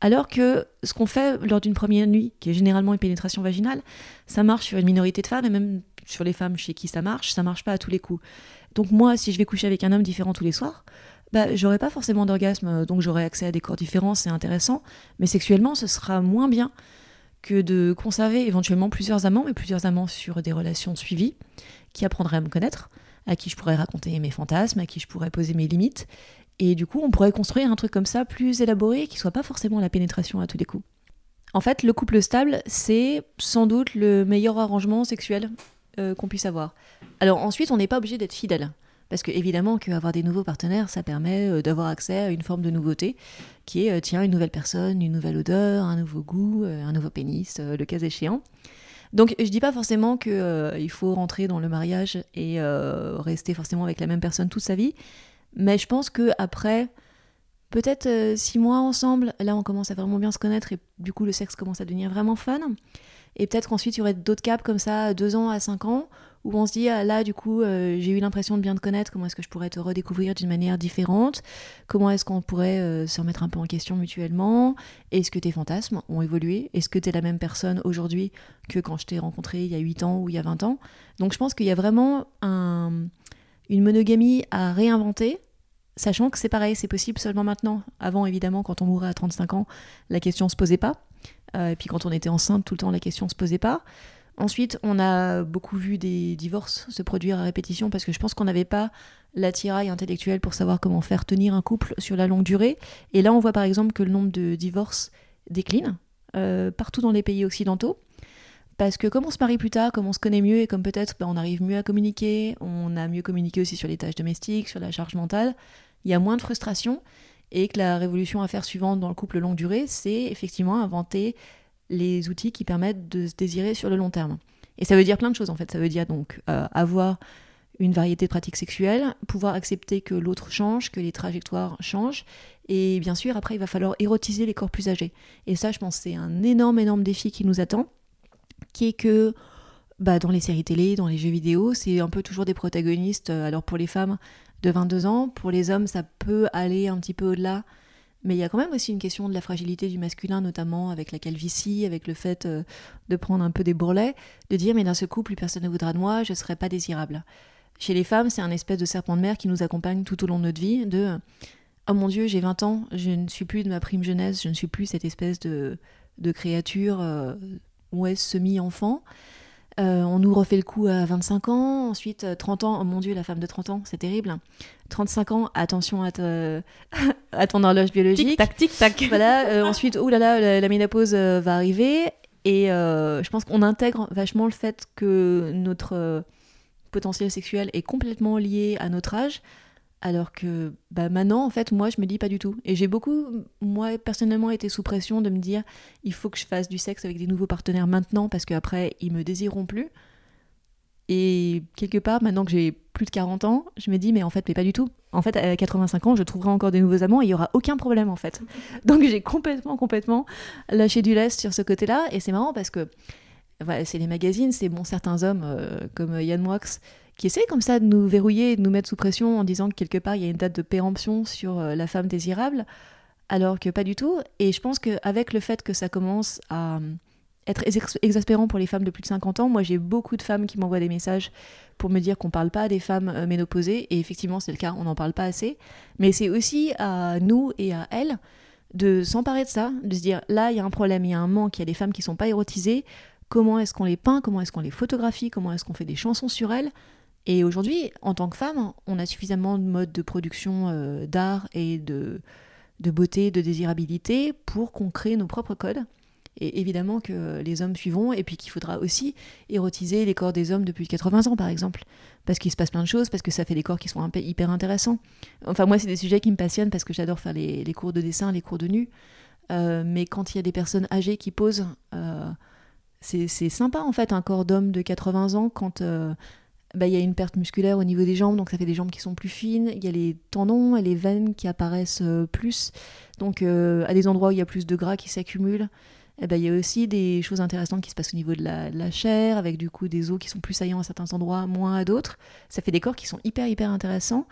B: Alors que ce qu'on fait lors d'une première nuit, qui est généralement une pénétration vaginale, ça marche sur une minorité de femmes, et même sur les femmes chez qui ça marche, ça marche pas à tous les coups. Donc moi, si je vais coucher avec un homme différent tous les soirs, bah, j'aurai pas forcément d'orgasme, donc j'aurai accès à des corps différents, c'est intéressant, mais sexuellement, ce sera moins bien que de conserver éventuellement plusieurs amants, mais plusieurs amants sur des relations suivies, qui apprendraient à me connaître, à qui je pourrais raconter mes fantasmes, à qui je pourrais poser mes limites. Et du coup, on pourrait construire un truc comme ça plus élaboré, qui soit pas forcément la pénétration à tous les coups. En fait, le couple stable, c'est sans doute le meilleur arrangement sexuel euh, qu'on puisse avoir. Alors ensuite, on n'est pas obligé d'être fidèle. Parce que évidemment qu'avoir des nouveaux partenaires, ça permet euh, d'avoir accès à une forme de nouveauté, qui est, euh, tiens, une nouvelle personne, une nouvelle odeur, un nouveau goût, un nouveau pénis, le cas échéant. Donc je dis pas forcément qu'il euh, faut rentrer dans le mariage et euh, rester forcément avec la même personne toute sa vie, mais je pense que après peut-être euh, six mois ensemble, là on commence à vraiment bien se connaître et du coup le sexe commence à devenir vraiment fun. Et peut-être qu'ensuite il y aurait d'autres caps comme ça, deux ans à cinq ans, où on se dit ah, là du coup euh, j'ai eu l'impression de bien te connaître, comment est-ce que je pourrais te redécouvrir d'une manière différente, comment est-ce qu'on pourrait euh, se remettre un peu en question mutuellement, est-ce que tes fantasmes ont évolué, est-ce que tu es la même personne aujourd'hui que quand je t'ai rencontré il y a 8 ans ou il y a 20 ans? Donc je pense qu'il y a vraiment un, une monogamie à réinventer. Sachant que c'est pareil, c'est possible seulement maintenant. Avant, évidemment, quand on mourait à 35 ans, la question se posait pas. Euh, et puis quand on était enceinte, tout le temps, la question se posait pas. Ensuite, on a beaucoup vu des divorces se produire à répétition parce que je pense qu'on n'avait pas l'attirail intellectuel pour savoir comment faire tenir un couple sur la longue durée. Et là, on voit par exemple que le nombre de divorces décline euh, partout dans les pays occidentaux. Parce que comme on se marie plus tard, comme on se connaît mieux et comme peut-être ben, on arrive mieux à communiquer, on a mieux communiqué aussi sur les tâches domestiques, sur la charge mentale, il y a moins de frustration et que la révolution à faire suivante dans le couple longue durée, c'est effectivement inventer les outils qui permettent de se désirer sur le long terme. Et ça veut dire plein de choses en fait. Ça veut dire donc euh, avoir une variété de pratiques sexuelles, pouvoir accepter que l'autre change, que les trajectoires changent. Et bien sûr, après, il va falloir érotiser les corps plus âgés. Et ça, je pense, c'est un énorme, énorme défi qui nous attend, qui est que bah, dans les séries télé, dans les jeux vidéo, c'est un peu toujours des protagonistes. Euh, alors pour les femmes de 22 ans, pour les hommes, ça peut aller un petit peu au-delà mais il y a quand même aussi une question de la fragilité du masculin, notamment avec la calvitie, avec le fait euh, de prendre un peu des bourrelets, de dire mais dans ce couple, plus personne ne voudra de moi, je ne serai pas désirable. Chez les femmes, c'est un espèce de serpent de mer qui nous accompagne tout au long de notre vie, de oh mon Dieu, j'ai 20 ans, je ne suis plus de ma prime jeunesse, je ne suis plus cette espèce de, de créature euh, ouais, semi-enfant. Euh, on nous refait le coup à 25 ans, ensuite 30 euh, ans, oh mon dieu, la femme de 30 ans, c'est terrible. 35 ans, attention à, à ton horloge biologique.
A: Tic tac, tic tac.
B: Voilà, euh, ensuite, oh là là, la, ménopause va arriver. Et je pense qu'on intègre vachement le fait que notre potentiel sexuel est complètement lié à notre âge. Alors que bah maintenant, en fait, moi, je me dis pas du tout. Et j'ai beaucoup, moi, personnellement, été sous pression de me dire il faut que je fasse du sexe avec des nouveaux partenaires maintenant parce qu'après, ils me désireront plus. Et quelque part, maintenant que j'ai plus de 40 ans, je me dis mais en fait, mais pas du tout. En fait, à 85 ans, je trouverai encore des nouveaux amants et il y aura aucun problème en fait. Donc j'ai complètement, complètement lâché du lest sur ce côté-là. Et c'est marrant parce que c'est les magazines, c'est bon, certains hommes euh, comme Yann Moix qui essaie comme ça de nous verrouiller, de nous mettre sous pression en disant que quelque part il y a une date de péremption sur euh, la femme désirable, alors que pas du tout. Et je pense qu'avec le fait que ça commence à euh, être exaspérant pour les femmes de plus de 50 ans, moi j'ai beaucoup de femmes qui m'envoient des messages pour me dire qu'on ne parle pas des femmes euh, ménopausées, et effectivement c'est le cas, on n'en parle pas assez, mais c'est aussi à nous et à elles de s'emparer de ça, de se dire là il y a un problème, il y a un manque, il y a des femmes qui sont pas érotisées, comment est-ce qu'on les peint, comment est-ce qu'on les photographie, comment est-ce qu'on fait des chansons sur elles, et aujourd'hui, en tant que femme, on a suffisamment de modes de production euh, d'art et de, beauté, de désirabilité pour qu'on crée nos propres codes. Et évidemment que les hommes suivront, et puis qu'il faudra aussi érotiser les corps des hommes depuis 80 ans, par exemple. Parce qu'il se passe plein de choses, parce que ça fait des corps qui sont hyper intéressants. Enfin, moi, c'est des sujets qui me passionnent parce que j'adore faire les, les, cours de dessin, les cours de nu. Euh, mais quand il y a des personnes âgées qui posent, euh, c'est sympa en fait, un corps d'homme de 80 ans, quand bah, il y a une perte musculaire au niveau des jambes, donc ça fait des jambes qui sont plus fines. Il y a les tendons et les veines qui apparaissent euh, plus. Donc euh, à des endroits où il y a plus de gras qui s'accumulent, eh ben, il y a aussi des choses intéressantes qui se passent au niveau de la, chair, avec du coup des os qui sont plus saillants à certains endroits, moins à d'autres. Ça fait des corps qui sont hyper hyper intéressants.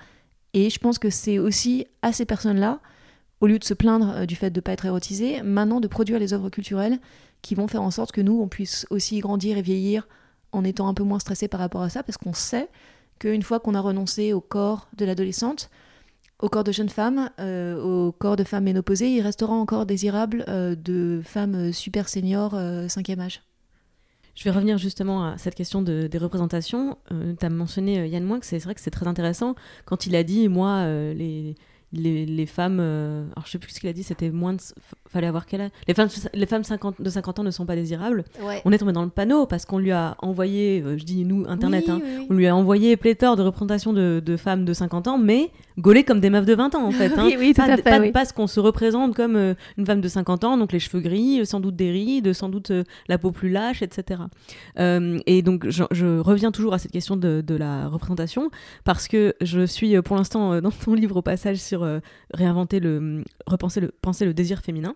B: Et je pense que c'est aussi à ces personnes-là, au lieu de se plaindre euh, du fait de ne pas être érotisées, maintenant de produire les œuvres culturelles qui vont faire en sorte que nous, on puisse aussi grandir et vieillir en étant un peu moins stressé par rapport à ça, parce qu'on sait qu'une fois qu'on a renoncé au corps de l'adolescente, au corps de jeune femme, euh, au corps de femme ménopausée, il restera encore désirable euh, de femmes super seniors euh, cinquième âge.
A: Je vais revenir justement à cette question de, des représentations. tu as mentionné Yann Moix, c'est vrai que c'est très intéressant quand il a dit, moi, les, les, les, femmes, alors je sais plus ce qu'il a dit, c'était moins de, fallait avoir quel âge? Les femmes, les femmes 50, de 50 ans ne sont pas désirables. On est tombé dans le panneau parce qu'on lui a envoyé, euh, je dis nous, Internet, hein, on lui a envoyé pléthore de représentations de, de, femmes de 50 ans, mais gaulées comme des meufs de 20 ans en fait.
B: Hein. oui, tout
A: pas,
B: à fait,
A: pas, qu'on se représente comme euh, une femme de 50 ans, donc les cheveux gris, sans doute des rides, sans doute euh, la peau plus lâche, etc. et donc je, je, reviens toujours à cette question de, de, la représentation parce que je suis pour l'instant dans ton livre au passage sur réinventer le, repenser le, penser le désir féminin.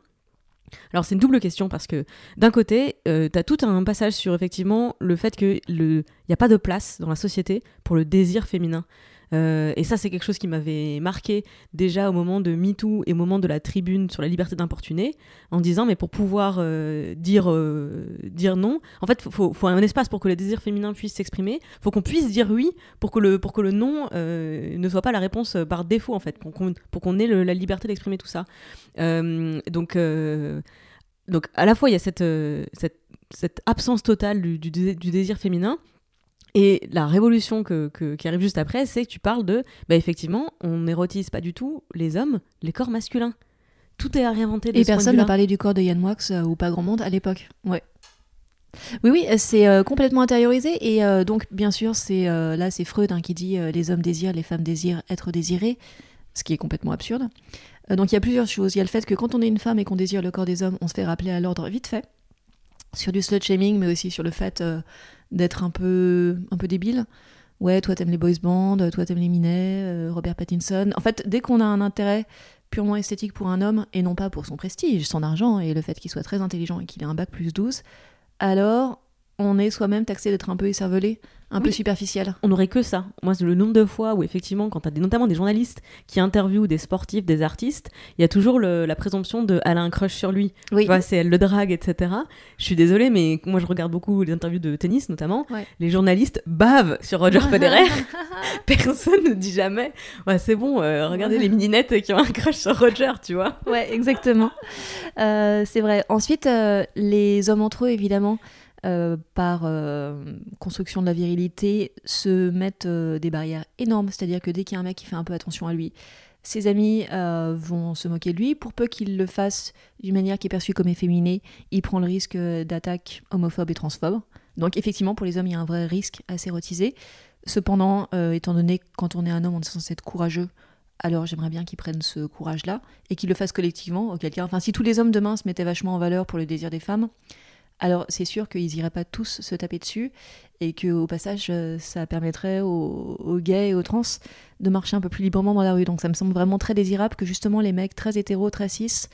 A: Alors c'est une double question parce que d'un côté, euh, tu tout un passage sur effectivement le fait qu'il n'y a pas de place dans la société pour le désir féminin. Euh, et ça, c'est quelque chose qui m'avait marqué déjà au moment de MeToo et au moment de la tribune sur la liberté d'importuner, en disant, mais pour pouvoir euh, dire, euh, dire non, en fait, il faut, un espace pour que le désir féminin puisse s'exprimer, faut qu'on puisse dire oui pour que le, pour que le non ne soit pas la réponse par défaut, en fait, pour qu'on ait la liberté d'exprimer tout ça. donc, donc, à la fois, il y a cette, cette absence totale du désir féminin. Et la révolution que, que- qui arrive juste après, c'est que tu parles de, bah effectivement, on n'érotise pas du tout les hommes, les corps masculins. Tout est à réinventer de
B: Et personne n'a parlé du corps de Yann Moix euh, ou pas grand monde à l'époque. Ouais. Oui, oui, euh, c'est euh, complètement intériorisé. Et euh, donc, bien sûr, c'est là, c'est Freud hein, qui dit les hommes désirent, les femmes désirent être désirés, ce qui est complètement absurde. Donc, il y a plusieurs choses. Il y a le fait que quand on est une femme et qu'on désire le corps des hommes, on se fait rappeler à l'ordre vite fait. Sur du slut shaming, mais aussi sur le fait euh, d'être un peu, un peu débile. Ouais, toi t'aimes les boys bands, toi t'aimes les Minet, euh, Robert Pattinson. En fait, dès qu'on a un intérêt purement esthétique pour un homme et non pas pour son prestige, son argent et le fait qu'il soit très intelligent et qu'il ait un bac plus 12, alors on est soi-même taxé d'être un peu écervelé, un peu superficiel.
A: On n'aurait que ça. Moi, c'est le nombre de fois où, effectivement, quand tu as des, notamment des journalistes qui interviewent des sportifs, des artistes, il y a toujours le- la présomption de elle a un crush sur lui.
B: Oui.
A: Tu vois, c'est elle le drague, etc. Je suis désolée, mais moi, je regarde beaucoup les interviews de tennis, notamment.
B: Ouais.
A: Les journalistes bavent sur Roger Federer. Personne ne dit jamais ouais, c'est bon, euh, regardez les mininettes qui ont un crush sur Roger, tu vois.
B: Ouais, exactement. Euh, c'est vrai. Ensuite, euh, les hommes entre eux, évidemment, euh, par euh, construction de la virilité, se mettent euh, des barrières énormes. C'est-à-dire que dès qu'il y a un mec qui fait un peu attention à lui, ses amis vont se moquer de lui. Pour peu qu'il le fasse d'une manière qui est perçue comme efféminée, il prend le risque d'attaques homophobes et transphobes. Donc effectivement, pour les hommes, il y a un vrai risque à s'érotiser. Cependant, étant donné que quand on est un homme, on est censé être courageux, alors j'aimerais bien qu'ils prennent ce courage-là et qu'ils le fassent collectivement. Auquel cas, enfin, si tous les hommes demain se mettaient vachement en valeur pour le désir des femmes, alors c'est sûr qu'ils iraient pas tous se taper dessus et que au passage, euh, ça permettrait aux, gays et aux trans de marcher un peu plus librement dans la rue. Donc ça me semble vraiment très désirable que justement les mecs très hétéros, très cis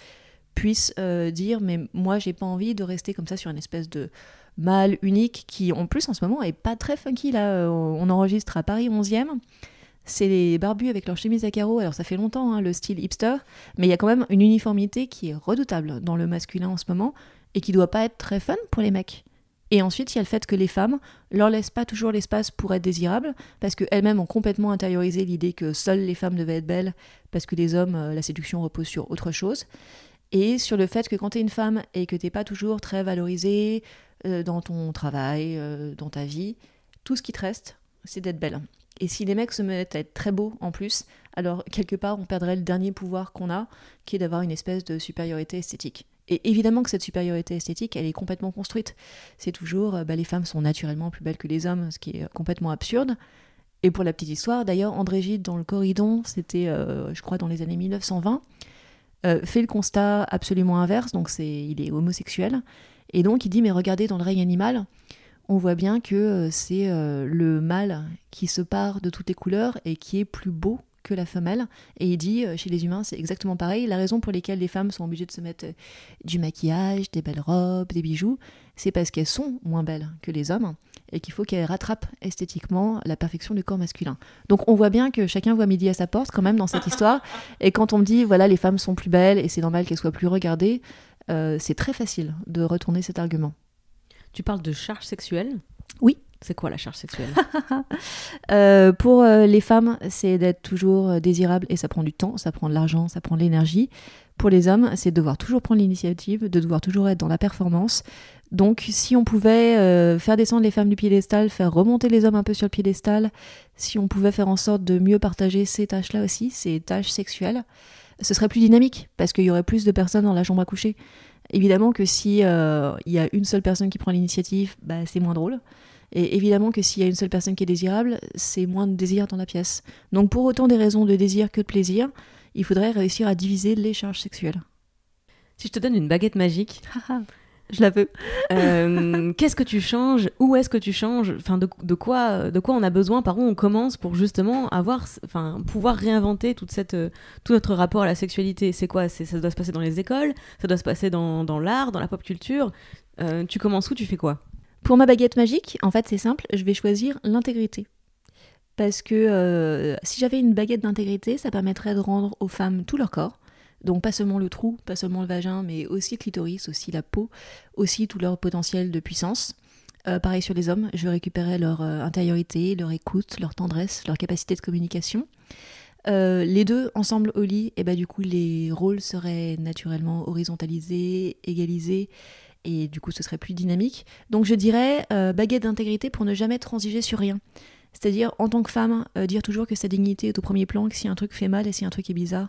B: puissent euh, dire mais moi j'ai pas envie de rester comme ça sur une espèce de mâle unique qui en plus en ce moment est pas très funky là. Euh, on enregistre à Paris 11e c'est les barbus avec leur chemise à carreaux. Alors ça fait longtemps hein, le style hipster mais il y a quand même une uniformité qui est redoutable dans le masculin en ce moment et qui doit pas être très fun pour les mecs et ensuite, il y a le fait que les femmes leur laissent pas toujours l'espace pour être désirables, parce qu'elles-mêmes ont complètement intériorisé l'idée que seules les femmes devaient être belles, parce que les hommes, euh, la séduction repose sur autre chose. Et sur le fait que quand tu es une femme et que t'es pas toujours très valorisée euh, dans ton travail, euh, dans ta vie, tout ce qui te reste, c'est d'être belle. Et si les mecs se mettent à être très beaux en plus, alors quelque part on perdrait le dernier pouvoir qu'on a, qui est d'avoir une espèce de supériorité esthétique. Et évidemment que cette supériorité esthétique, elle est complètement construite. C'est toujours, euh, bah, les femmes sont naturellement plus belles que les hommes, ce qui est complètement absurde. Et pour la petite histoire, d'ailleurs, André Gide, dans le Corridon, c'était, euh, je crois, dans les années 1920, euh, fait le constat absolument inverse, donc c'est, il est homosexuel, et donc il dit, mais regardez, dans le règne animal, on voit bien que euh, c'est euh, le mâle qui se part de toutes les couleurs et qui est plus beau que la femelle. Et il dit, euh, chez les humains, c'est exactement pareil. La raison pour laquelle les femmes sont obligées de se mettre euh, du maquillage, des belles robes, des bijoux, c'est parce qu'elles sont moins belles que les hommes et qu'il faut qu'elles rattrapent esthétiquement la perfection du corps masculin. Donc on voit bien que chacun voit midi à sa porte quand même dans cette histoire. Et quand on me dit, voilà, les femmes sont plus belles et c'est normal qu'elles soient plus regardées, euh, c'est très facile de retourner cet argument.
A: Tu parles de charge sexuelle?
B: Oui.
A: C'est quoi la charge sexuelle
B: Euh, pour euh, les femmes, c'est d'être toujours euh, désirable et ça prend du temps, ça prend de l'argent, ça prend de l'énergie. Pour les hommes, c'est de devoir toujours prendre l'initiative, de devoir toujours être dans la performance. Donc, si on pouvait faire descendre les femmes du piédestal, faire remonter les hommes un peu sur le piédestal, si on pouvait faire en sorte de mieux partager ces tâches-là aussi, ces tâches sexuelles, ce serait plus dynamique parce qu'il y aurait plus de personnes dans la chambre à coucher. Évidemment que si il y a une seule personne qui prend l'initiative, bah, c'est moins drôle. Et évidemment que s'il y a une seule personne qui est désirable, c'est moins de désir dans la pièce. Donc pour autant des raisons de désir que de plaisir, il faudrait réussir à diviser les charges sexuelles.
A: Si je te donne une baguette magique,
B: je la veux.
A: euh, qu'est-ce que tu changes? Où est-ce que tu changes? Enfin, de, de quoi, de quoi on a besoin? Par où on commence pour justement avoir, enfin, pouvoir réinventer toute cette, euh, tout notre rapport à la sexualité? C'est quoi? Ça doit se passer dans les écoles? Ça doit se passer dans, dans l'art, dans la pop culture? Euh, Tu commences où? Tu fais quoi?
B: Pour ma baguette magique, en fait, c'est simple, je vais choisir l'intégrité. Parce que euh, si j'avais une baguette d'intégrité, ça permettrait de rendre aux femmes tout leur corps. Donc pas seulement le trou, pas seulement le vagin, mais aussi le clitoris, aussi la peau, aussi tout leur potentiel de puissance. Euh, pareil sur les hommes, je récupérais leur euh, intériorité, leur écoute, leur tendresse, leur capacité de communication. Les deux ensemble au lit, et bah du coup les rôles seraient naturellement horizontalisés, égalisés, et du coup ce serait plus dynamique. Donc je dirais euh, baguette d'intégrité pour ne jamais transiger sur rien. C'est-à-dire en tant que femme, euh, dire toujours que sa dignité est au premier plan, que si un truc fait mal et si un truc est bizarre,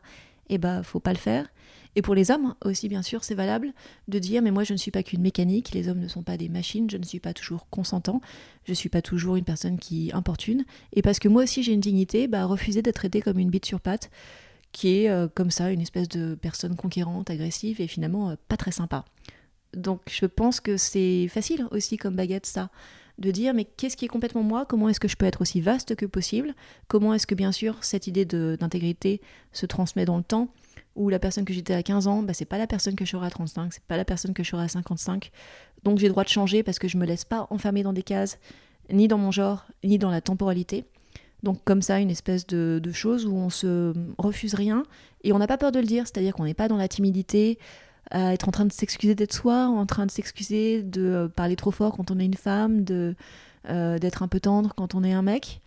B: eh ben faut pas le faire. Et pour les hommes aussi, bien sûr, c'est valable de dire mais moi je ne suis pas qu'une mécanique, les hommes ne sont pas des machines, je ne suis pas toujours consentant, je ne suis pas toujours une personne qui importune. Et parce que moi aussi j'ai une dignité, bah, refuser d'être traitée comme une bite sur patte, qui est euh, comme ça une espèce de personne conquérante, agressive et finalement pas très sympa. Donc je pense que c'est facile aussi comme baguette ça, de dire mais qu'est-ce qui est complètement moi, comment est-ce que je peux être aussi vaste que possible, comment est-ce que bien sûr cette idée d'intégrité se transmet dans le temps, où la personne que j'étais à 15 ans, bah, c'est pas la personne que je serai à 35, c'est pas la personne que je serai à 55, donc j'ai droit de changer parce que je me laisse pas enfermer dans des cases, ni dans mon genre, ni dans la temporalité. Donc comme ça, une espèce de, de chose où on se refuse rien et on n'a pas peur de le dire, c'est-à-dire qu'on n'est pas dans la timidité, à être en train de s'excuser d'être soi, en train de s'excuser de euh, parler trop fort quand on est une femme, de euh, d'être un peu tendre quand on est un mec.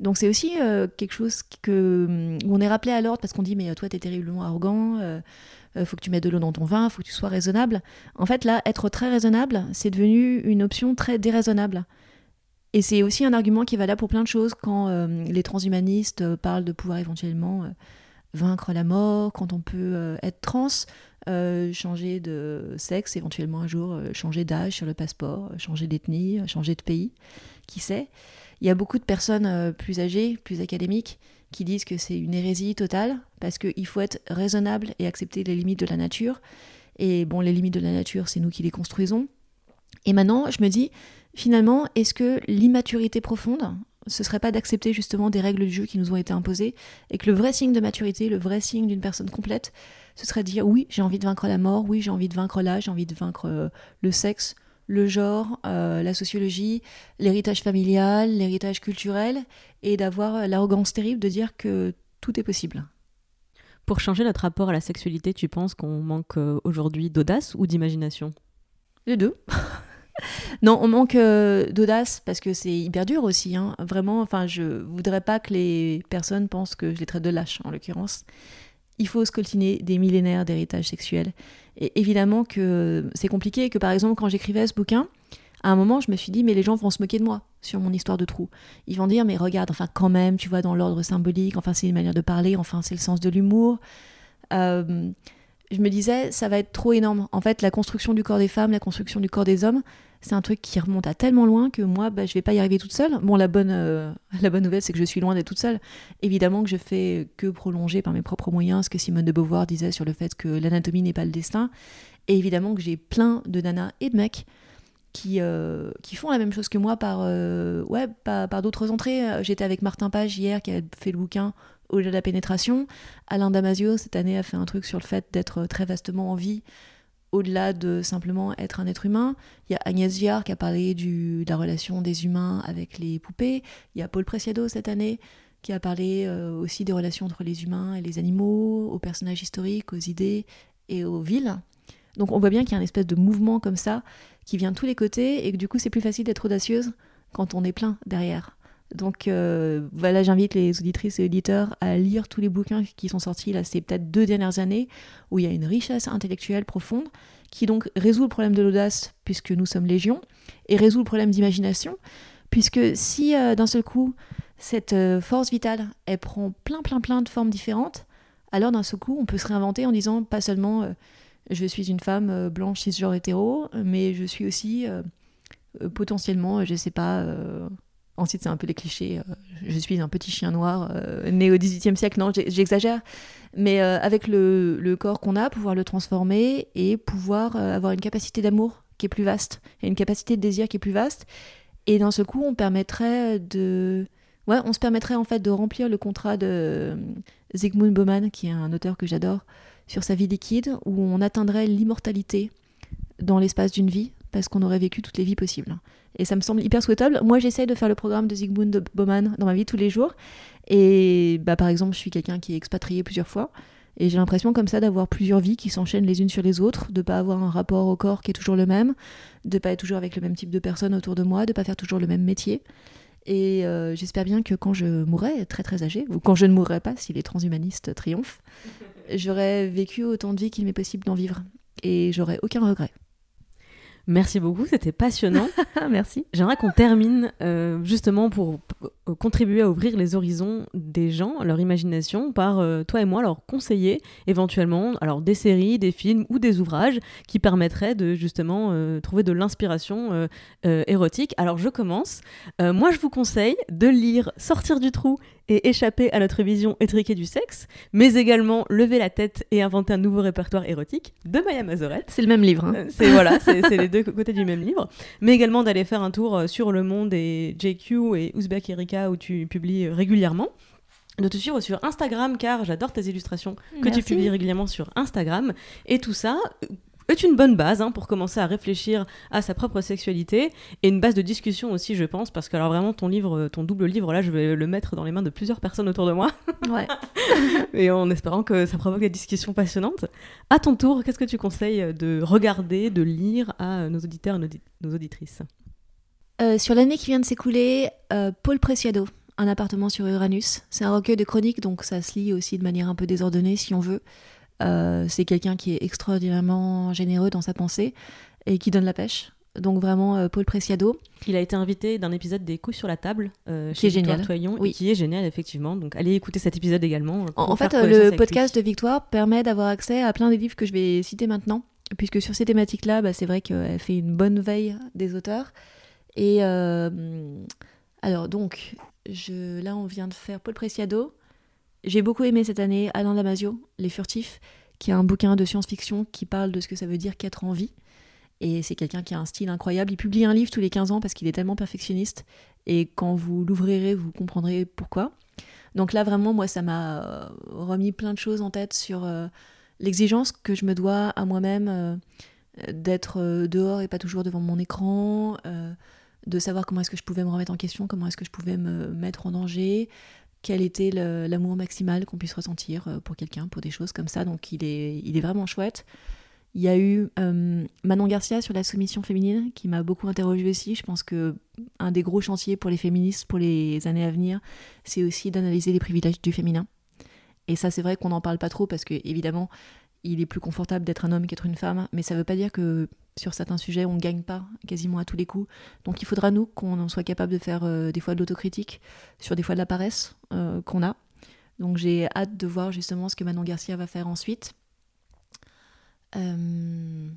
B: Donc c'est aussi euh, quelque chose que, où on est rappelé à l'ordre parce qu'on dit mais toi t'es terriblement arrogant, faut que tu mettes de l'eau dans ton vin, faut que tu sois raisonnable. En fait là, être très raisonnable, c'est devenu une option très déraisonnable. Et c'est aussi un argument qui est valable pour plein de choses quand les transhumanistes parlent de pouvoir éventuellement vaincre la mort, quand on peut être trans. Euh, changer de sexe, éventuellement un jour euh, changer d'âge sur le passeport, euh, changer d'ethnie, changer de pays, qui sait? Il y a beaucoup de personnes plus âgées, plus académiques, qui disent que c'est une hérésie totale, parce qu'il faut être raisonnable et accepter les limites de la nature. Et bon, les limites de la nature, c'est nous qui les construisons. Et maintenant, je me dis, finalement, est-ce que l'immaturité profonde, ce serait pas d'accepter justement des règles du jeu qui nous ont été imposées, et que le vrai signe de maturité, le vrai signe d'une personne complète, ce serait de dire oui, j'ai envie de vaincre la mort, oui, j'ai envie de vaincre l'âge, j'ai envie de vaincre euh, le sexe, le genre, euh, la sociologie, l'héritage familial, l'héritage culturel, et d'avoir euh, l'arrogance terrible de dire que tout est possible.
A: Pour changer notre rapport à la sexualité, tu penses qu'on manque aujourd'hui d'audace ou d'imagination?
B: Les deux. non, on manque d'audace parce que c'est hyper dur aussi. Hein. Vraiment, enfin, je voudrais pas que les personnes pensent que je les traite de lâches, en l'occurrence il faut scoltiner des millénaires d'héritage sexuel. Et évidemment que c'est compliqué, que par exemple quand j'écrivais ce bouquin, à un moment je me suis dit mais les gens vont se moquer de moi sur mon histoire de trou. Ils vont dire mais regarde, enfin quand même, tu vois dans l'ordre symbolique, enfin c'est une manière de parler, enfin c'est le sens de l'humour. Euh, je me disais ça va être trop énorme. En fait la construction du corps des femmes, la construction du corps des hommes, c'est un truc qui remonte à tellement loin que moi, bah, je vais pas y arriver toute seule. Bon, la bonne, euh, la bonne nouvelle, c'est que je suis loin d'être toute seule. Évidemment que je fais que prolonger par mes propres moyens ce que Simone de Beauvoir disait sur le fait que l'anatomie n'est pas le destin. Et évidemment que j'ai plein de nanas et de mecs qui, euh, qui font la même chose que moi par, euh, ouais, par, par d'autres entrées. J'étais avec Martin Page hier qui a fait le bouquin Au-delà de la pénétration. Alain Damasio, cette année, a fait un truc sur le fait d'être très vastement en vie au-delà de simplement être un être humain. Il y a Agnès Giard qui a parlé du, de la relation des humains avec les poupées. Il y a Paul Preciado cette année qui a parlé euh, aussi des relations entre les humains et les animaux, aux personnages historiques, aux idées et aux villes. Donc on voit bien qu'il y a une espèce de mouvement comme ça qui vient de tous les côtés et que du coup c'est plus facile d'être audacieuse quand on est plein derrière. Donc euh, voilà, j'invite les auditrices et auditeurs à lire tous les bouquins qui sont sortis là, c'est peut-être deux dernières années, où il y a une richesse intellectuelle profonde qui donc résout le problème de l'audace puisque nous sommes légion, et résout le problème d'imagination, puisque si euh, d'un seul coup cette euh, force vitale, elle prend plein plein plein de formes différentes, alors d'un seul coup on peut se réinventer en disant pas seulement je suis une femme blanche cisgenre hétéro, mais je suis aussi potentiellement, je sais pas Ensuite, c'est un peu les clichés. Euh, je suis un petit chien noir euh, né au XVIIIe siècle. Non, j'exagère. Mais euh, avec le, corps qu'on a, pouvoir le transformer et pouvoir avoir une capacité d'amour qui est plus vaste et une capacité de désir qui est plus vaste. Et dans ce coup, on permettrait de. Ouais, on se permettrait en fait de remplir le contrat de Zygmunt Bauman, qui est un auteur que j'adore, sur sa vie liquide, où on atteindrait l'immortalité dans l'espace d'une vie, parce qu'on aurait vécu toutes les vies possibles. Et ça me semble hyper souhaitable. Moi, j'essaie de faire le programme de Zygmunt Bauman dans ma vie tous les jours. Et bah, par exemple, je suis quelqu'un qui est expatrié plusieurs fois. Et j'ai l'impression comme ça d'avoir plusieurs vies qui s'enchaînent les unes sur les autres, de pas avoir un rapport au corps qui est toujours le même, de pas être toujours avec le même type de personnes autour de moi, de pas faire toujours le même métier. Et euh, j'espère bien que quand je mourrai, très très âgée, ou quand je ne mourrai pas, si les transhumanistes triomphent, j'aurai vécu autant de vie qu'il m'est possible d'en vivre. Et j'aurai aucun regret.
A: Merci beaucoup, c'était passionnant.
B: Merci.
A: J'aimerais qu'on termine euh, justement pour euh, contribuer à ouvrir les horizons des gens, leur imagination, par euh, toi et moi leur conseiller éventuellement alors des séries, des films ou des ouvrages qui permettraient de justement euh, trouver de l'inspiration érotique. Alors je commence. Moi je vous conseille de lire Sortir du trou et échapper à notre vision étriquée du sexe, mais également Lever la tête et inventer un nouveau répertoire érotique de Maya Mazorette.
B: C'est le même livre. hein.
A: Euh, C'est voilà, c'est les deux côtés du même livre. Mais également d'aller faire un tour euh, sur Le Monde et JQ et Ouzbek Erika où tu publies euh, régulièrement. De te suivre sur Instagram car j'adore tes illustrations que
B: Merci.
A: tu publies régulièrement sur Instagram. Et tout ça est une bonne base hein, pour commencer à réfléchir à sa propre sexualité et une base de discussion aussi, je pense, parce que alors vraiment ton livre, euh, ton double livre là, je vais le mettre dans les mains de plusieurs personnes autour de moi
B: Ouais.
A: et en espérant que ça provoque des discussions passionnantes. À ton tour, qu'est-ce que tu conseilles de regarder, de lire à nos auditeurs et nos, audi- nos auditrices?
B: Euh, sur l'année qui vient de s'écouler, euh, Paul Preciado, Un appartement sur Uranus. C'est un recueil de chroniques, donc ça se lit aussi de manière un peu désordonnée si on veut. Euh, c'est quelqu'un qui est extraordinairement généreux dans sa pensée et qui donne la pêche. Donc vraiment, euh, Paul Preciado.
A: Il a été invité d'un épisode des coups sur la table euh,
B: Qui
A: chez
B: est
A: Victoire
B: génial.
A: Toyon,
B: Oui.
A: qui est génial effectivement. Donc allez écouter cet épisode également.
B: En, fait, le
A: lui.
B: podcast de Victoire permet d'avoir accès à plein des livres que je vais citer maintenant, puisque sur ces thématiques-là, bah, c'est vrai qu'elle fait une bonne veille des auteurs. Et alors donc, je, là, on vient de faire Paul Preciado. J'ai beaucoup aimé cette année Alain Damasio, Les Furtifs, qui est un bouquin de science-fiction qui parle de ce que ça veut dire qu'être en vie. Et c'est quelqu'un qui a un style incroyable. Il publie un livre tous les 15 ans parce qu'il est tellement perfectionniste. Et quand vous l'ouvrirez, vous comprendrez pourquoi. Donc là, vraiment, moi, ça m'a euh, remis plein de choses en tête sur euh, l'exigence que je me dois à moi-même euh, d'être dehors et pas toujours devant mon écran, de savoir comment est-ce que je pouvais me remettre en question, comment est-ce que je pouvais me mettre en danger, quel était l'amour maximal qu'on puisse ressentir euh, pour quelqu'un, pour des choses comme ça. Donc il est, il est vraiment chouette. Il y a eu euh, Manon Garcia sur la soumission féminine qui m'a beaucoup interrogée aussi. Je pense que un des gros chantiers pour les féministes pour les années à venir, c'est aussi d'analyser les privilèges du féminin. Et ça, c'est vrai qu'on n'en parle pas trop parce que, évidemment, il est plus confortable d'être un homme qu'être une femme, mais ça ne veut pas dire que sur certains sujets, on ne gagne pas quasiment à tous les coups. Donc il faudra, nous, qu'on soit capable de faire euh, des fois de l'autocritique sur des fois de la paresse euh, qu'on a. Donc j'ai hâte de voir justement ce que Manon Garcia va faire ensuite. Euh,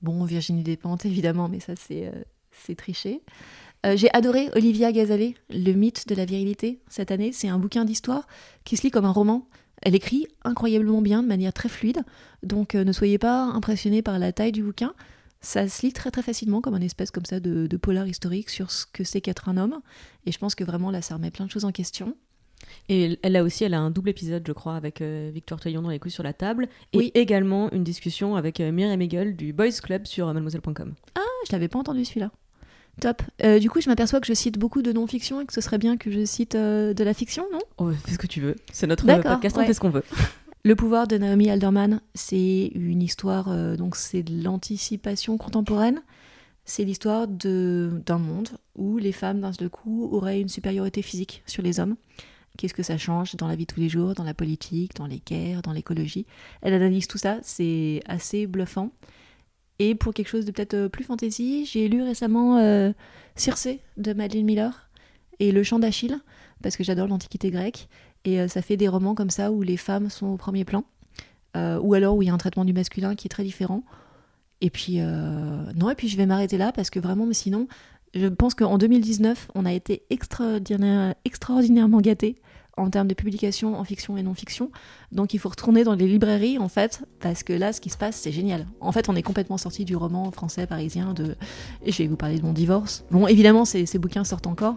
B: Bon, Virginie Despentes, évidemment, mais ça, c'est. Euh, J'ai adoré Olivia Gazalet, Le mythe de la virilité, cette année. C'est un bouquin d'histoire qui se lit comme un roman. Elle écrit incroyablement bien, de manière très fluide. Donc euh, ne soyez pas impressionnés par la taille du bouquin. Ça se lit très très facilement comme un espèce comme ça de, de polar historique sur ce que c'est qu'être un homme. Et je pense que vraiment là, ça remet plein de choses en question.
A: Et elle a aussi, elle a un double épisode, je crois, avec euh, Victoire Toyon dans les coups sur la table, et
B: Oui.
A: également une discussion avec euh, Myriam Hegel du Boys Club sur euh, mademoiselle.com.
B: Ah, je l'avais pas entendu celui-là. Top. Euh, du coup, je m'aperçois que je cite beaucoup de non-fiction et que ce serait bien que je cite euh, de la fiction, non?
A: Oh, fais ce que tu veux. C'est notre podcast, on
B: ouais.
A: fait ce qu'on veut.
B: Le pouvoir de Naomi Alderman, c'est une histoire, euh, donc c'est de l'anticipation contemporaine. C'est l'histoire de- d'un monde où les femmes, d'un seul coup, auraient une supériorité physique sur les hommes. Qu'est-ce que ça change dans la vie de tous les jours, dans la politique, dans les guerres, dans l'écologie? Elle analyse tout ça, c'est assez bluffant. Et pour quelque chose de peut-être euh, plus fantaisie, j'ai lu récemment euh, Circé de Madeleine Miller et Le chant d'Achille, parce que j'adore l'Antiquité grecque. Et euh, ça fait des romans comme ça où les femmes sont au premier plan, euh, ou alors où il y a un traitement du masculin qui est très différent. Et puis, non, et puis je vais m'arrêter là parce que vraiment, sinon, je pense qu'en 2019, on a été extraordinaire- extraordinairement gâtés en termes de publication en fiction et non-fiction. Donc il faut retourner dans les librairies, en fait, parce que là, ce qui se passe, c'est génial. En fait, on est complètement sorti du roman français parisien de... Je vais vous parler de mon divorce. Bon, évidemment, ces, ces bouquins sortent encore.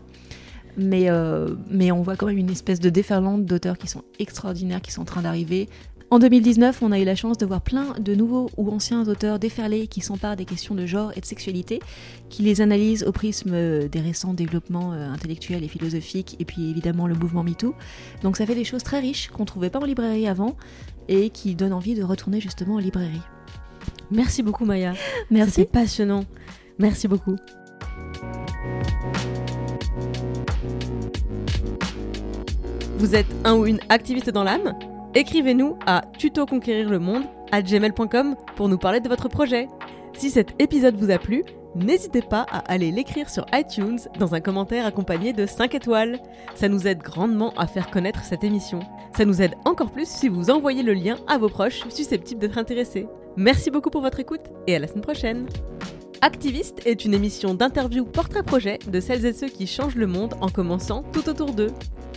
B: Mais, euh, mais on voit quand même une espèce de déferlante d'auteurs qui sont extraordinaires, qui sont en train d'arriver. En 2019, on a eu la chance de voir plein de nouveaux ou anciens auteurs déferler qui s'emparent des questions de genre et de sexualité, qui les analysent au prisme euh, des récents développements euh, intellectuels et philosophiques, et puis évidemment le mouvement MeToo. Donc ça fait des choses très riches qu'on trouvait pas en librairie avant et qui donnent envie de retourner justement en librairie.
A: Merci beaucoup, Maya.
B: Merci.
A: C'était passionnant. Merci beaucoup. Vous êtes un ou une activiste dans l'âme? Écrivez-nous à tutoconquérir le monde à gmail.com pour nous parler de votre projet. Si cet épisode vous a plu, n'hésitez pas à aller l'écrire sur iTunes dans un commentaire accompagné de 5 étoiles. Ça nous aide grandement à faire connaître cette émission. Ça nous aide encore plus si vous envoyez le lien à vos proches susceptibles d'être intéressés. Merci beaucoup pour votre écoute et à la semaine prochaine. Activiste est une émission d'interview portrait-projet de celles et ceux qui changent le monde en commençant tout autour d'eux.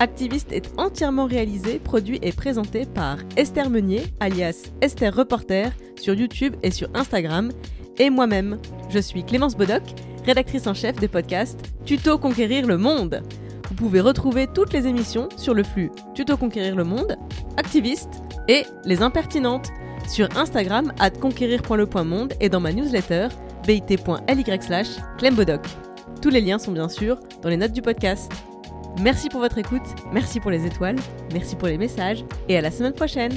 A: Activiste est entièrement réalisé, produit et présenté par Esther Meunier, alias Esther Reporter, sur YouTube et sur Instagram, et moi-même. Je suis Clémence Bodoc, rédactrice en chef des podcasts Tuto Conquérir le Monde. Vous pouvez retrouver toutes les émissions sur le flux Tuto Conquérir le Monde, Activiste et Les Impertinentes sur Instagram at conquérir.le.monde et dans ma newsletter bit.ly slash. Tous les liens sont bien sûr dans les notes du podcast. Merci pour votre écoute, merci pour les étoiles, merci pour les messages et à la semaine prochaine